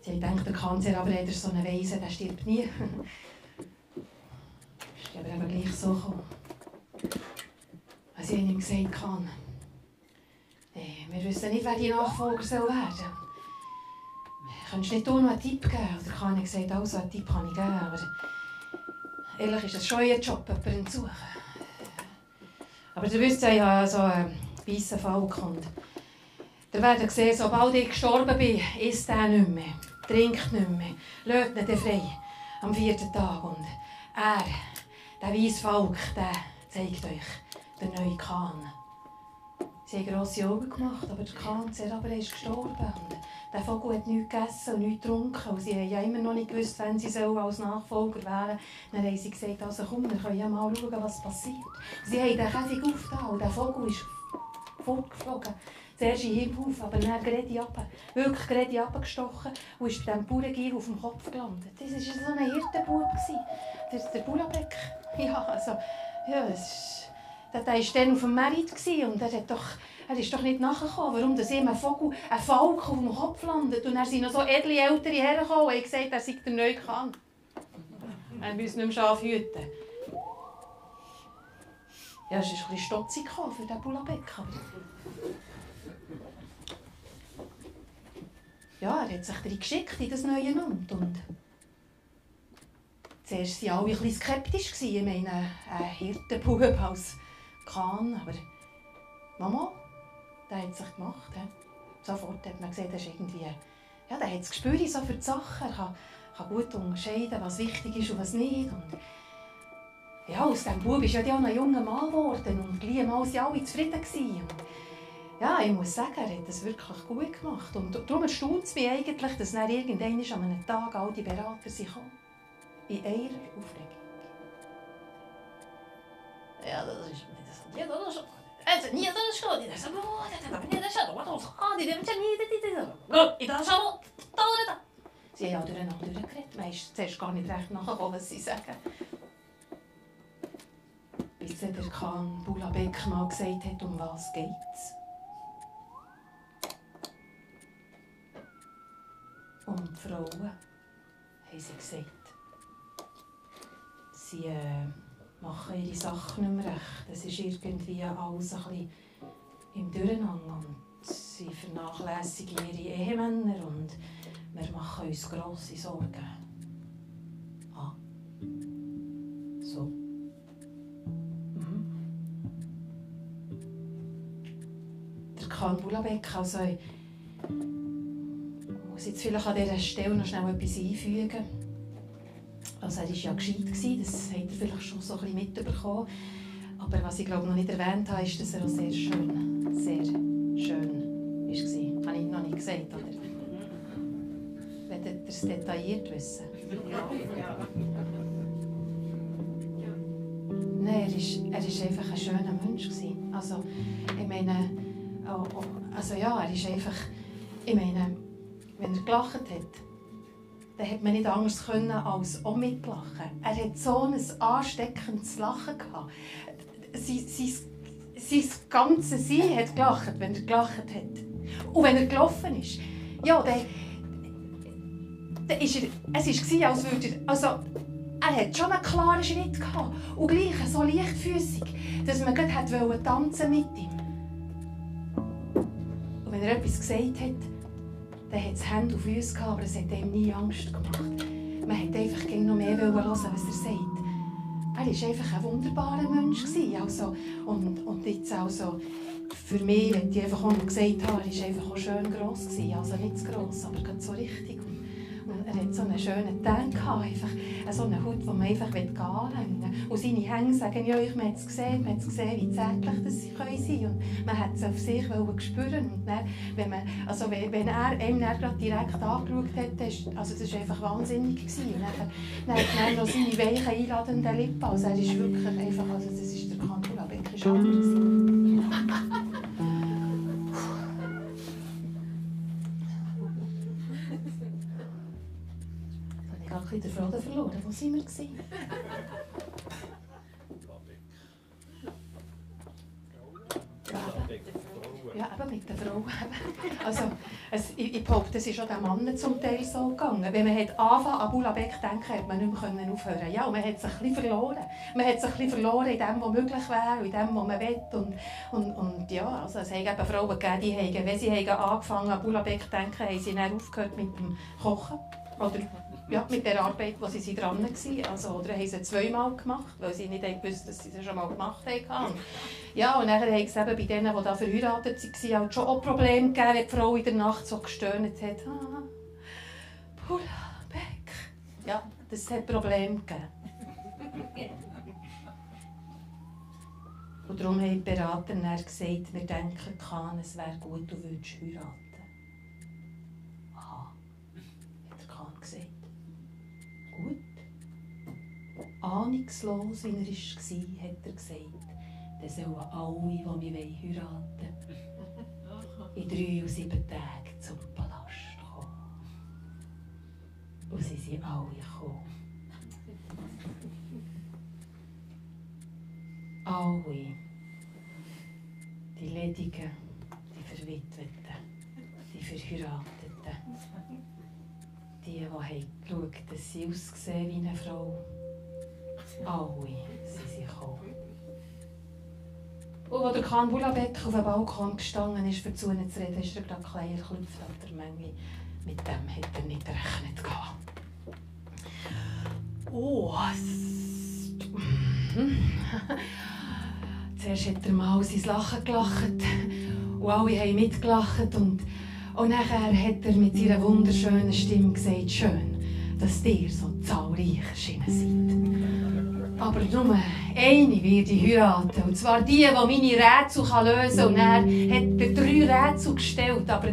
sie haben gedacht, der Kanzler aber hat so einen Weisen, der stirbt nie. [LAUGHS] ist aber eben gleich so gekommen. Sie haben ihm gesagt, kann. Wir wissen nicht, wer die Nachfolger soll werden soll. Könntest du nicht auch noch einen Tipp geben? Oder kann ich gesagt, also einen Tipp kann ich geben, aber ehrlich ist es schon ihr Job, jemanden zu suchen. Aber ihr wisst ja, ich habe so einen weißen Falk und ihr werdet sehen, sobald ich gestorben bin, isst er nicht mehr, trinkt nicht mehr, lädt ihn frei am vierten Tag. Und er, der weiße Falk, der zeigt euch der neue Kahn. Sie haben grosse Augen gemacht, aber der Kahn aber ist gestorben. Und der Vogel hat nichts gegessen und nichts getrunken. Und sie haben ja immer noch nicht gewusst, wenn sie als Nachfolger wählen Dann haben sie gesagt, also komm, wir können ja mal schauen, was passiert. Sie haben den Käfig aufgetan und der Vogel ist fortgeflogen. Zuerst in Himmel auf, aber dann gerade ab. Wirklich gerade abgestochen und ist bei diesem Bauerngier auf dem Kopf gelandet. Das war so ein Hirtenbub. Der, der Bulabek. [LAUGHS] Ja, also, ja, es ist der war dann auf dem Merit und er, hat doch, er ist doch nicht nachgekommen, warum das ihm ein Vogel, ein Falk auf dem Kopf landet. Und er sind noch so edle Ältere hergekommen und haben gesagt, er sei der neue Kahn. Er muss nicht mehr Schaf hüten. Ja, es ist ein bisschen stotzig für diesen Bulabek. Ja, er hat sich drin geschickt in das neue Amt. Und zuerst waren alle bisschen skeptisch. Ich meine, ein Hirtenbub als kann, aber Mama, der hat sich gemacht. Sofort hat man gesehen, er ist irgendwie, ja, der hat das Gespür so für die Sachen, er kann, kann gut unterscheiden, was wichtig ist und was nicht. Und ja, aus diesem Bub ist ja auch ein junger Mann geworden und gleich mal waren alle zufrieden. Und ja, ich muss sagen, er hat das wirklich gut gemacht. Und darum erstaunt es mich eigentlich, dass dann irgendwann an einem Tag all die Berater sind In einer Aufregung. Ja, das ist nie došlo. Eto, nije došlo, nije samo, nije došlo, what was hard, nije došlo, nije došlo, nije došlo, da. Sie haben ja durcheinander geredet. Man ist zuerst gar nicht recht nachgekommen, was sie sagen. Bis der Kahn Bula Beck mal gesagt hat, um was geht's. Die Frauen, haben sie gesagt. Sie äh, machen ihre Sachen nicht mehr recht. Es ist irgendwie alles ein bisschen im Durcheinander. Und sie vernachlässigen ihre Ehemänner und wir machen uns grosse Sorgen. Ah. So. Mhm. Der Karl Bulabek, also muss jetzt vielleicht an dieser Stelle noch schnell etwas einfügen. Also er war ja gescheit, gewesen, das habt ihr vielleicht schon so ein bisschen mitbekommen. Aber was ich glaube noch nicht erwähnt habe, ist, dass er auch sehr schön, sehr schön war. Habe ich noch nicht gesagt, oder? Wollt ihr es detailliert wissen? Nein, er ist einfach ein schöner Mensch. Gewesen. Also, ich meine, oh, oh, also ja, er ist einfach, ich meine, wenn er gelacht hat, dann hat man nicht anders können als auch mitlachen. Er hat so ein ansteckendes Lachen gehabt. Sein, sein, sein ganzes Sein hat gelacht, wenn er gelacht hat. Und wenn er gelaufen ist, ja, dann, dann ist er, es war, als würde er, also, er hat schon einen klaren Schritt gehabt und gleich so leichtfüßig, dass man gerade wollte tanzen mit ihm. Und wenn er etwas gesagt hat, dann hat es Hände und Füße gehabt, aber es hat ihm nie Angst gemacht. Man hat einfach noch mehr hören, was er sagt. Er war einfach ein wunderbarer Mensch. Also, und, und jetzt also, für mich, wenn ich einfach auch gesagt habe, er war einfach auch schön gross. Also nicht zu gross, aber so richtig. Und er hat so einen schönen Tank einfach so einen Hut, den man einfach anlängen will. Und seine Hänge sagen ja, man hat es gesehen, man hat es gesehen, wie zärtlich das sie können sein Und man hat es auf sich spüren und dann, wenn, man, also wenn, wenn er einem dann gerade direkt angeschaut hat, das, also das war einfach wahnsinnig. Gewesen. Dann, dann er noch seine weichen, einladenden Lippen, also er ist wirklich einfach, also das ist der Kantula Beck, ist den Faden verloren. Wo sind wir? Gewesen? Ja, eben mit der Frau. [LAUGHS] Also, es, ich, ich behaupte, es ist auch den Männern zum Teil so gegangen. Wenn man hat anfangen an Bulabek denken hat man nicht mehr aufhören Ja, man hat sich ein bisschen verloren. Man hat sich ein bisschen verloren in dem, was möglich wäre, in dem, was man will. Und, und, und ja, also es haben eben Frauen gegeben, die haben, wenn sie haben angefangen an Bulabek denken, haben sie dann aufgehört mit dem Kochen. Oder ja, mit der Arbeit, wo sie dran waren. Also, oder haben sie zweimal gemacht, weil sie nicht gewusst dass sie es schon mal gemacht haben. Ja, und dann haben sie eben bei denen, die da verheiratet waren, halt schon auch Probleme gegeben, wenn die Frau in der Nacht so gestöhnt hat. Ah, Pula, Beck. Ja, das hat Probleme gegeben. Und darum haben die Berater gesagt, wir denken, Kahn, es wäre gut, du würdest heiraten. Ahnungslos, wie er war, hat er gesagt, dann sollen alle, die mich heiraten wollen, [LAUGHS] in drei und sieben Tagen zum Palast kommen. Und sie sind alle gekommen. Alle. Die Ledigen, die Verwitweten, die Verheirateten, die, die haben geschaut, dass sie aussehen wie eine Frau alle sind sie gekommen. Und als der Kahn Bulabek auf dem Balkon gestanden ist, für zu ihnen zu reden, ist er gerade klein erklüpft ab der Menge. Mit dem hätte er nicht gerechnet. Oh, [LAUGHS] Zuerst hat er mal sein Lachen gelacht und alle haben mitgelacht und, und nachher hat er mit seiner wunderschönen Stimme gesagt, schön, dass ihr so zahlreich erschienen seid. Aber nur eine wird ich heiraten. Und zwar die, die meine Rätsel lösen kann. Und er hat er drei Rätsel gestellt. Aber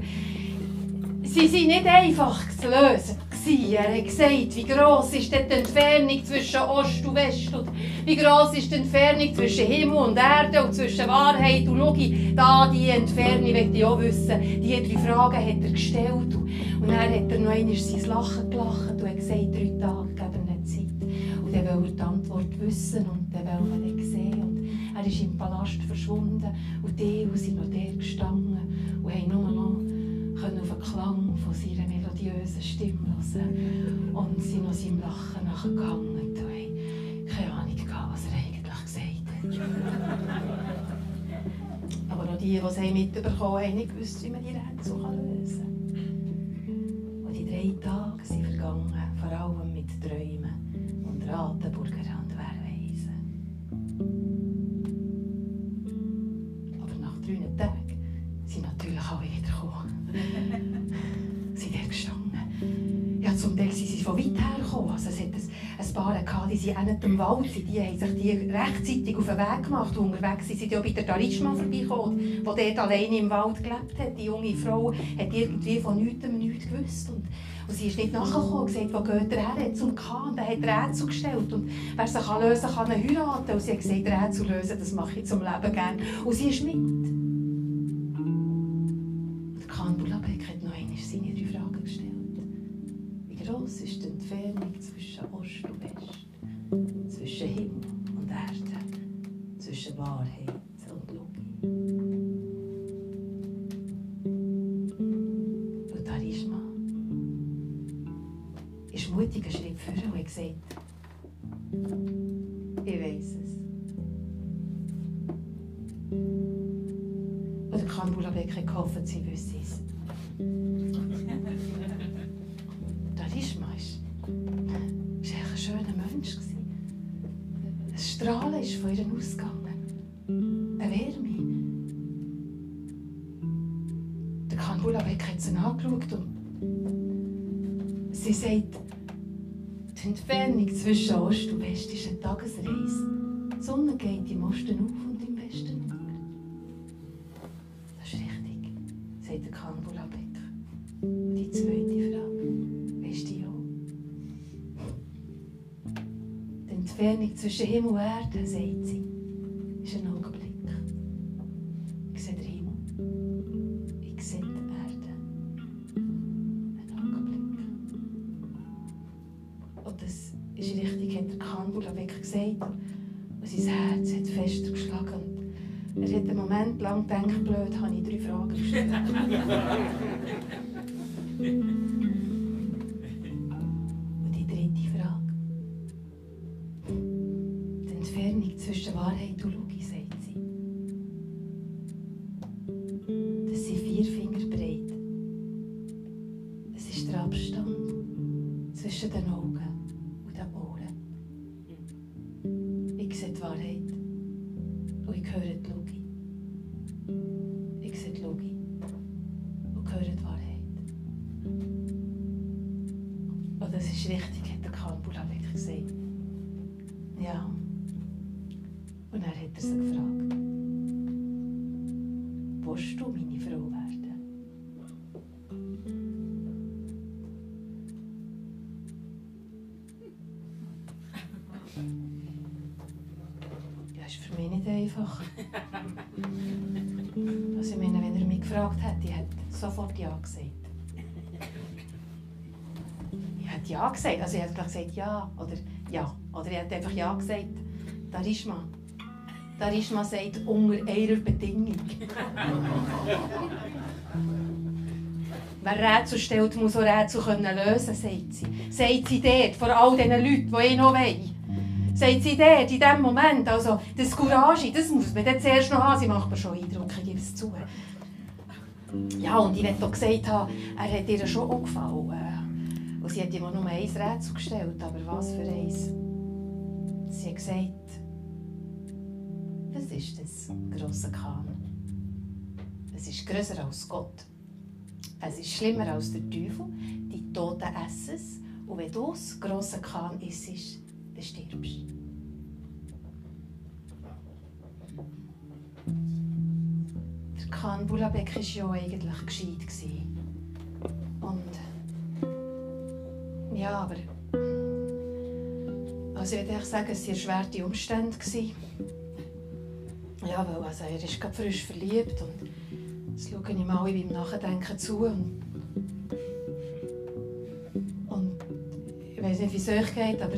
sie sind nicht einfach zu lösen. Er hat gesagt, wie gross ist die Entfernung zwischen Ost und West? Und wie gross ist die Entfernung zwischen Himmel und Erde und zwischen Wahrheit und Logik? Da, die Entfernung möchte ich auch wissen. Diese drei Fragen hat er gestellt. Und dann hat er noch einmal sein Lachen gelacht und hat gesagt, drei Tage geben nicht Zeit. Und dann will er die Antwort wissen und dann will er ihn sehen. Und er ist im Palast verschwunden und die sind noch der gestanden und haben nur noch auf den Klang von seiner melodiösen Stimme hören und sind noch seinem Lachen nachgegangen und haben keine Ahnung gehabt, was er eigentlich gesagt hat. [LAUGHS] Aber auch die, die es mitbekommen haben, haben nicht gewusst, wie man die Rätsel lösen kann. Und die drei Tage sind vergangen, vor allem mit Träumen und Ratenburger Tagen sind natürlich alle wieder [LAUGHS] sind von weit her gekommen. Also es hat ein, ein paar gehabt, die sind auch im Wald, sind. die haben sich die rechtzeitig auf den Weg gemacht. Unterwegs sind sie ja bei der Tarisma vorbeigekommen, die dort alleine im Wald gelebt hat. Die junge Frau hat irgendwie von nichts nichts gewusst. Und, und sie ist nicht nachgekommen gesagt, wo geht der her zum Kahn? Der hat Rätsel gestellt. Und wer sich lösen kann, kann heiraten. Und sie hat gesagt, Rätsel lösen, das mache ich zum Leben gerne. Und sie ist mit. Wahrheit und Logik? Und Tarishma ist mutig einen Schritt vor und hat gesagt, ich weiss es. Und Khan Bulabek hat gehofft, sie wüsste es. [LAUGHS] Ist echt ein schöner Mensch. Ein Strahlen ist von ihr ausgegangen. Eine Wärme. Der Khan Bulabek hat sie angeschaut und sie sagt, die Entfernung zwischen Ost und West ist eine Tagesreise. Die Sonne geht im Osten auf und im Westen unter. Das ist richtig, sagt der Khan Bulabek. Und die zweite Frage, weisst du ja? Die Entfernung zwischen Himmel und Erde, sagt sie, lang gedacht, blöd, habe ich drei Fragen gestellt. [LAUGHS] gesagt. Also ich gleich gesagt Ja oder Ja. Oder ich hätte einfach Ja gesagt. Darishma. Darishma sagt unter einer Bedingung. [LAUGHS] Wer Rätsel stellt, muss auch Rätsel können lösen sagt sie. Sagt sie dort, vor all diesen Leuten, die ich noch wollen. Sagt sie dort, in diesem Moment. Also, das Courage, das muss man dann zuerst noch haben. Sie macht mir schon Eindruck, ich gebe es zu. Ja, und ich möchte auch gesagt haben, er hat ihr schon auch gefallen. Und sie hat auch nur ein Rätsel gestellt, aber was für eins? Sie hat gesagt, was ist das grosse Kahn? Es ist grösser als Gott. Es ist schlimmer als der Teufel. Die Toten essen es. Und wenn du das grosse Kahn isst, dann stirbst du. Der Kahn Bulabek war ja eigentlich gescheit. Und. Ja, aber. Also, ich würde sagen, es waren erschwerte Umstände. Ja, weil also, er ist gerade frisch verliebt und jetzt schaue ich mal beim Nachdenken zu. Und, und ich weiß nicht, wie es euch geht, aber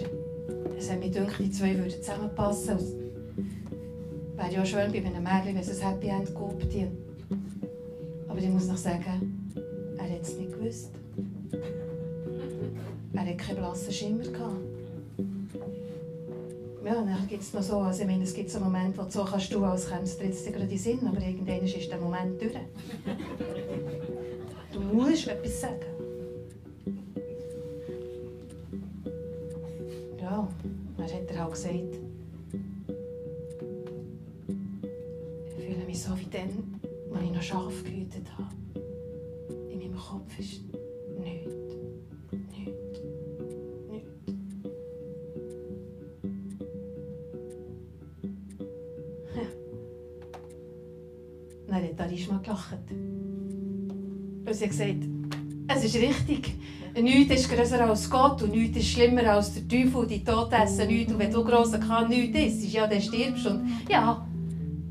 es hat mir gedacht, die zwei würden zusammenpassen. Es wäre ja schön bei einem Mädchen, wenn es ein Happy End gibt. Aber ich muss noch sagen, keinen blassen Schimmer gehabt. Ja, dann gibt es noch so, also ich meine, es gibt so Momente, wo du so kannst du, als kämst du jetzt gerade in Sinn, aber irgendwann ist der Moment durch. Du musst etwas sagen. Ist richtig. Nichts ist grösser als Gott und nichts ist schlimmer als der Teufel. Die Toten essen nichts. Und wenn du grosser kann, nichts isst, ja, dann stirbst Und ja,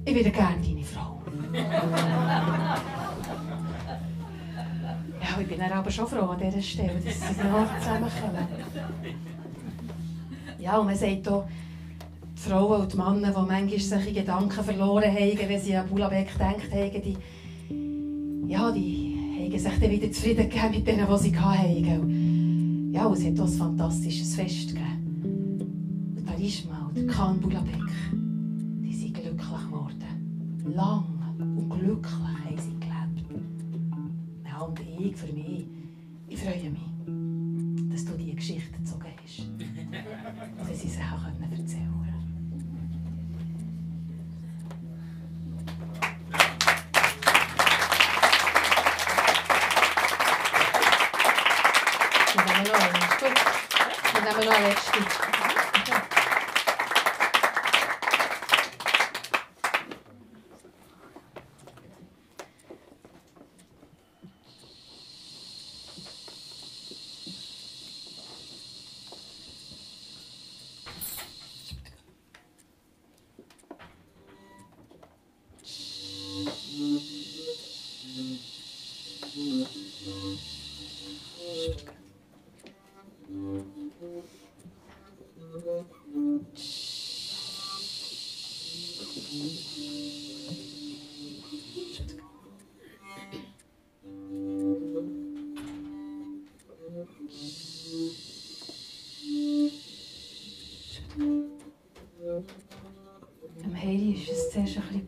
ich wäre gerne deine Frau. ja, ich bin aber schon froh an dieser Stelle, dass sie noch zusammenkommen. Ja, und man sagt auch, die Frauen und die Männer, die manchmal solche Gedanken verloren haben, wenn sie an Bulabek gedacht haben, die, ja, die haben sich dann wieder zufrieden gegeben mit denen, die sie hatten. Ja, es hat auch ein fantastisches Fest gegeben. Ist mal der Khan Bulabek. Die sind glücklich geworden. Lang und glücklich haben sie gelebt. Ja, und ich für mich, ich freue mich, dass du diese Geschichte gezogen hast. [LAUGHS] Dass ich sie auch erzählen konnte. Wir nehmen noch eine. Gut. Wir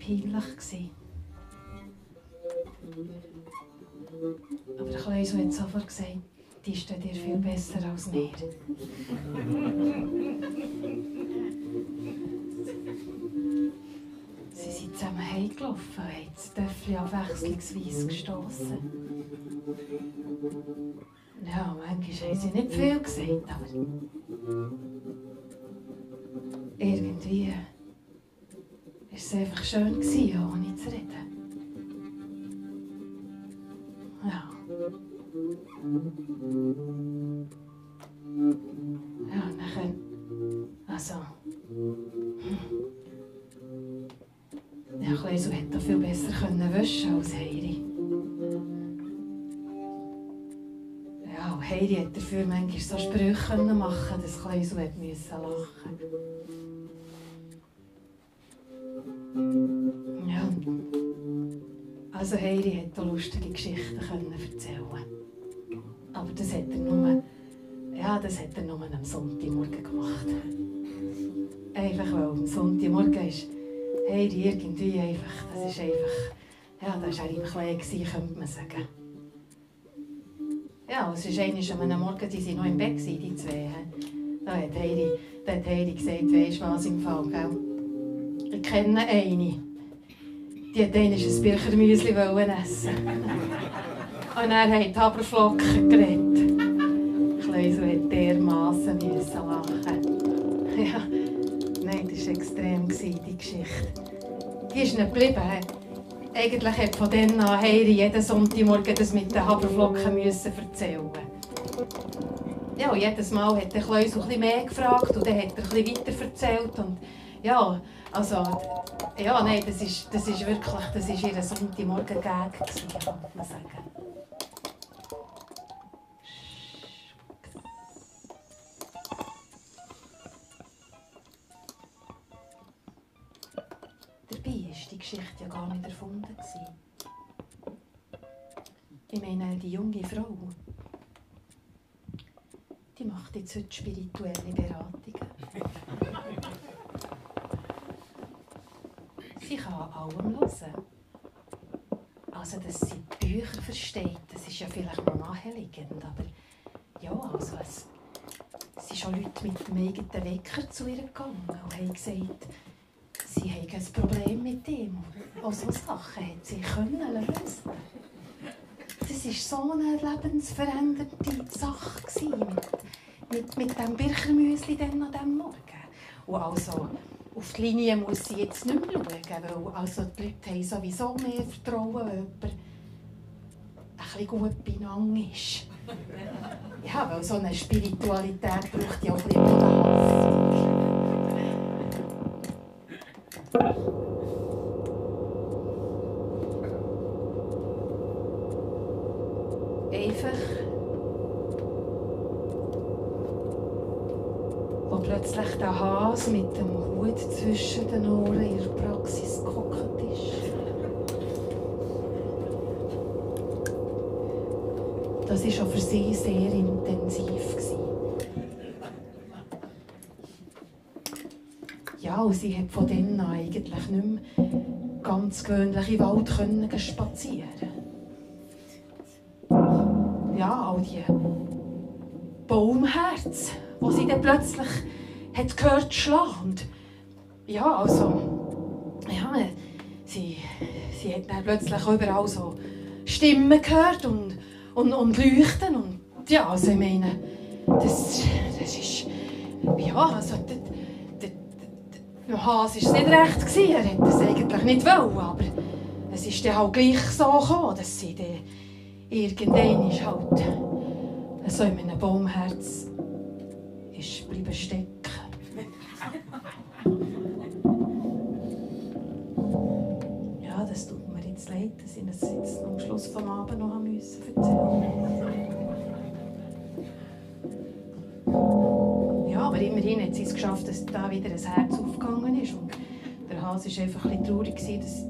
peinlich. gewesen. Aber der Kleusel hat sofort gesagt, die steht dir viel besser als mir. Sie sind zusammen heimgelaufen und haben das Töffel abwechslungsweise gestossen. Ja, manchmal haben sie nicht viel gesagt, aber irgendwie war es einfach schön, ohne zu reden. Ja. Ja, und dann... Also... Ja, Kleisel hätte viel besser können waschen als Heiri. Ja, und Heiri hat dafür manchmal so Sprüche machen dass müssen lachen Ja. Also Heiri hat auch lustige Geschichten können erzählen. Aber das hat er nur, ja, das hat er nur am Sonntagmorgen gemacht. Einfach weil am Sonntagmorgen ist Heidi irgendwie einfach, das ist einfach, ja, da war er im gewesen, könnte man sagen. Ja, es ist einmal an einem Morgen, die waren noch im Bett, die zwei. Da hat Heidi, da hat Heidi gesagt, weisst du was im Fall, gell? Ich kenne eine. Die einmal ein Birchermüsli essen. Und er hat Haberflocken geredet. Kleusel hat dermassen lachen. Ja, nein, das war extrem, die Geschichte. Die ist nicht geblieben. Eigentlich hat von dann an Heiri jeden Sonntagmorgen das mit den Haberflocken müssen erzählen. Ja, jedes Mal hat der Kleusel ein mehr gefragt und dann hat er bisschen weiter erzählt. Und ja, also, ja, nein, das ist, das ist wirklich, das ist ihr Sonntagmorgen-Gag kann man sagen. Dabei spirituelle Beratungen. [LAUGHS] Sie kann an allem hören. Also, dass sie Bücher versteht, das ist ja vielleicht noch naheliegend, aber ja, also es, sind schon Leute mit dem eigenen Wecker zu ihr gegangen und haben gesagt, sie haben ein Problem mit ihm. Auch so Sachen hat sie können lösen. Das war so eine lebensverändernde Sache mit, mit, mit dem Birchermüsli dann an diesem Morgen. Und also, auf die Linie muss sie jetzt nicht mehr schauen, weil also die Leute haben sowieso mehr Vertrauen, wenn jemand ein bisschen gut beieinander ist. [LAUGHS] Ja, weil so eine Spiritualität braucht ja auch ein bisschen. Einfach, wo plötzlich der Hase mit dem Hut zwischen den Ohren in der Praxis gehockt ist. Das war schon für sie sehr intensiv. Ja, und sie hat von dann an eigentlich nicht mehr ganz gewöhnlich im Wald spazieren. Ja, all die Baumherz, wo sie dann plötzlich hat gehört. Und Ja, also, ja, sie, sie hat dann plötzlich überall so Stimmen gehört und, und, und Leuchten und ja, also ich meine, das, das ist, ja, also, der, der, der Hase war nicht recht, gewesen. er hätte es eigentlich nicht wollen, aber es ist dann halt gleich so gekommen, dass sie dann irgendwann ist halt so in meinem Baumherz ist bleiben stecken. Leid, dass ich das jetzt am Schluss vom Abend noch haben müssen erzählen Ja, aber immerhin hat sie es geschafft, dass da wieder ein Herz aufgegangen ist. Und der Hase war einfach ein traurig, dass,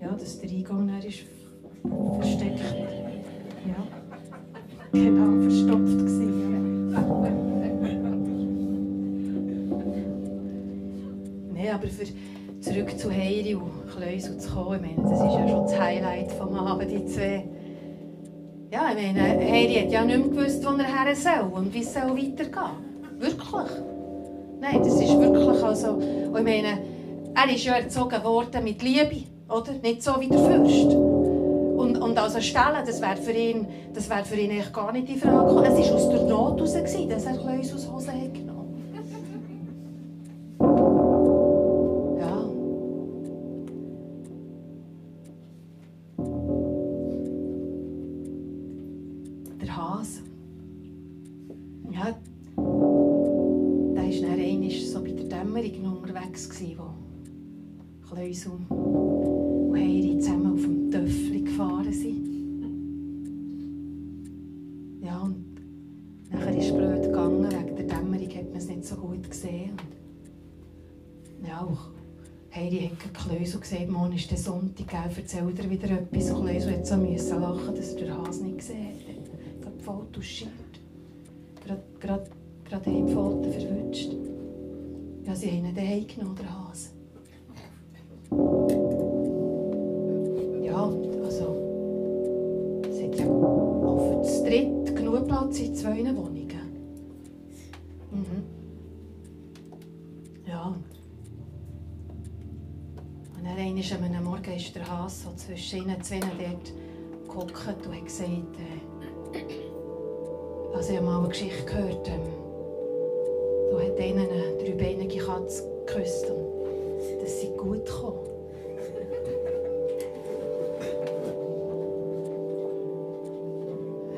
ja, dass der Eingang dann ist versteckt. Ja. Genau, verstopft gewesen. [LAUGHS] Nein, aber für zurück zu Heiri und Kleusel zu kommen, ich meine, das ist ja schon das Highlight vom Abend, die zwei. Ja, ich meine, Heiri hat ja nicht mehr gewusst, wo er her soll und wie es soll weitergehen Wirklich. Nein, das ist wirklich, also, und ich meine, er ist ja erzogen worden mit Liebe, oder? Nicht so wie der Fürst. Und, und also stellen, das wäre für ihn, das wäre für ihn gar nicht in Frage gekommen. Es war aus der Not heraus, dass er Kleus aus Hose hat Und ja, auch Heiri hat Kleusel gesagt, morgen ist der Sonntag, gell, erzählt er wieder etwas. Und Kleusel hat so müssen lachen, dass er den Hase nicht gesehen hat. Er hat voll touchiert. Gerade, gerade, gerade die Pfoten verwünscht. Ja, sie haben ihn genommen, der Hase. Ist der Hase so zwischen ihnen zwei dort gehockt und hat gesagt, äh, also ich habe mal eine Geschichte gehört, ähm, da hat einer eine dreibeinige Katze geküsst und das sei gut gekommen.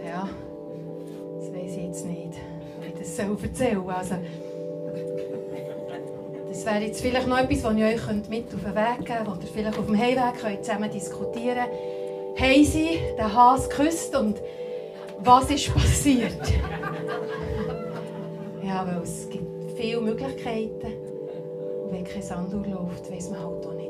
Ja, das weiß ich jetzt nicht, ob ich das soll erzählen soll. Also, wäre jetzt vielleicht noch etwas, das ich euch mit auf den Weg geben könnte, oder vielleicht auf dem Heimweg könnt zusammen diskutieren Haben sie den Hase geküsst und was ist passiert? [LAUGHS] ja, weil es gibt viele Möglichkeiten. Und wenn kein Sanduhr läuft, weiß man halt auch nicht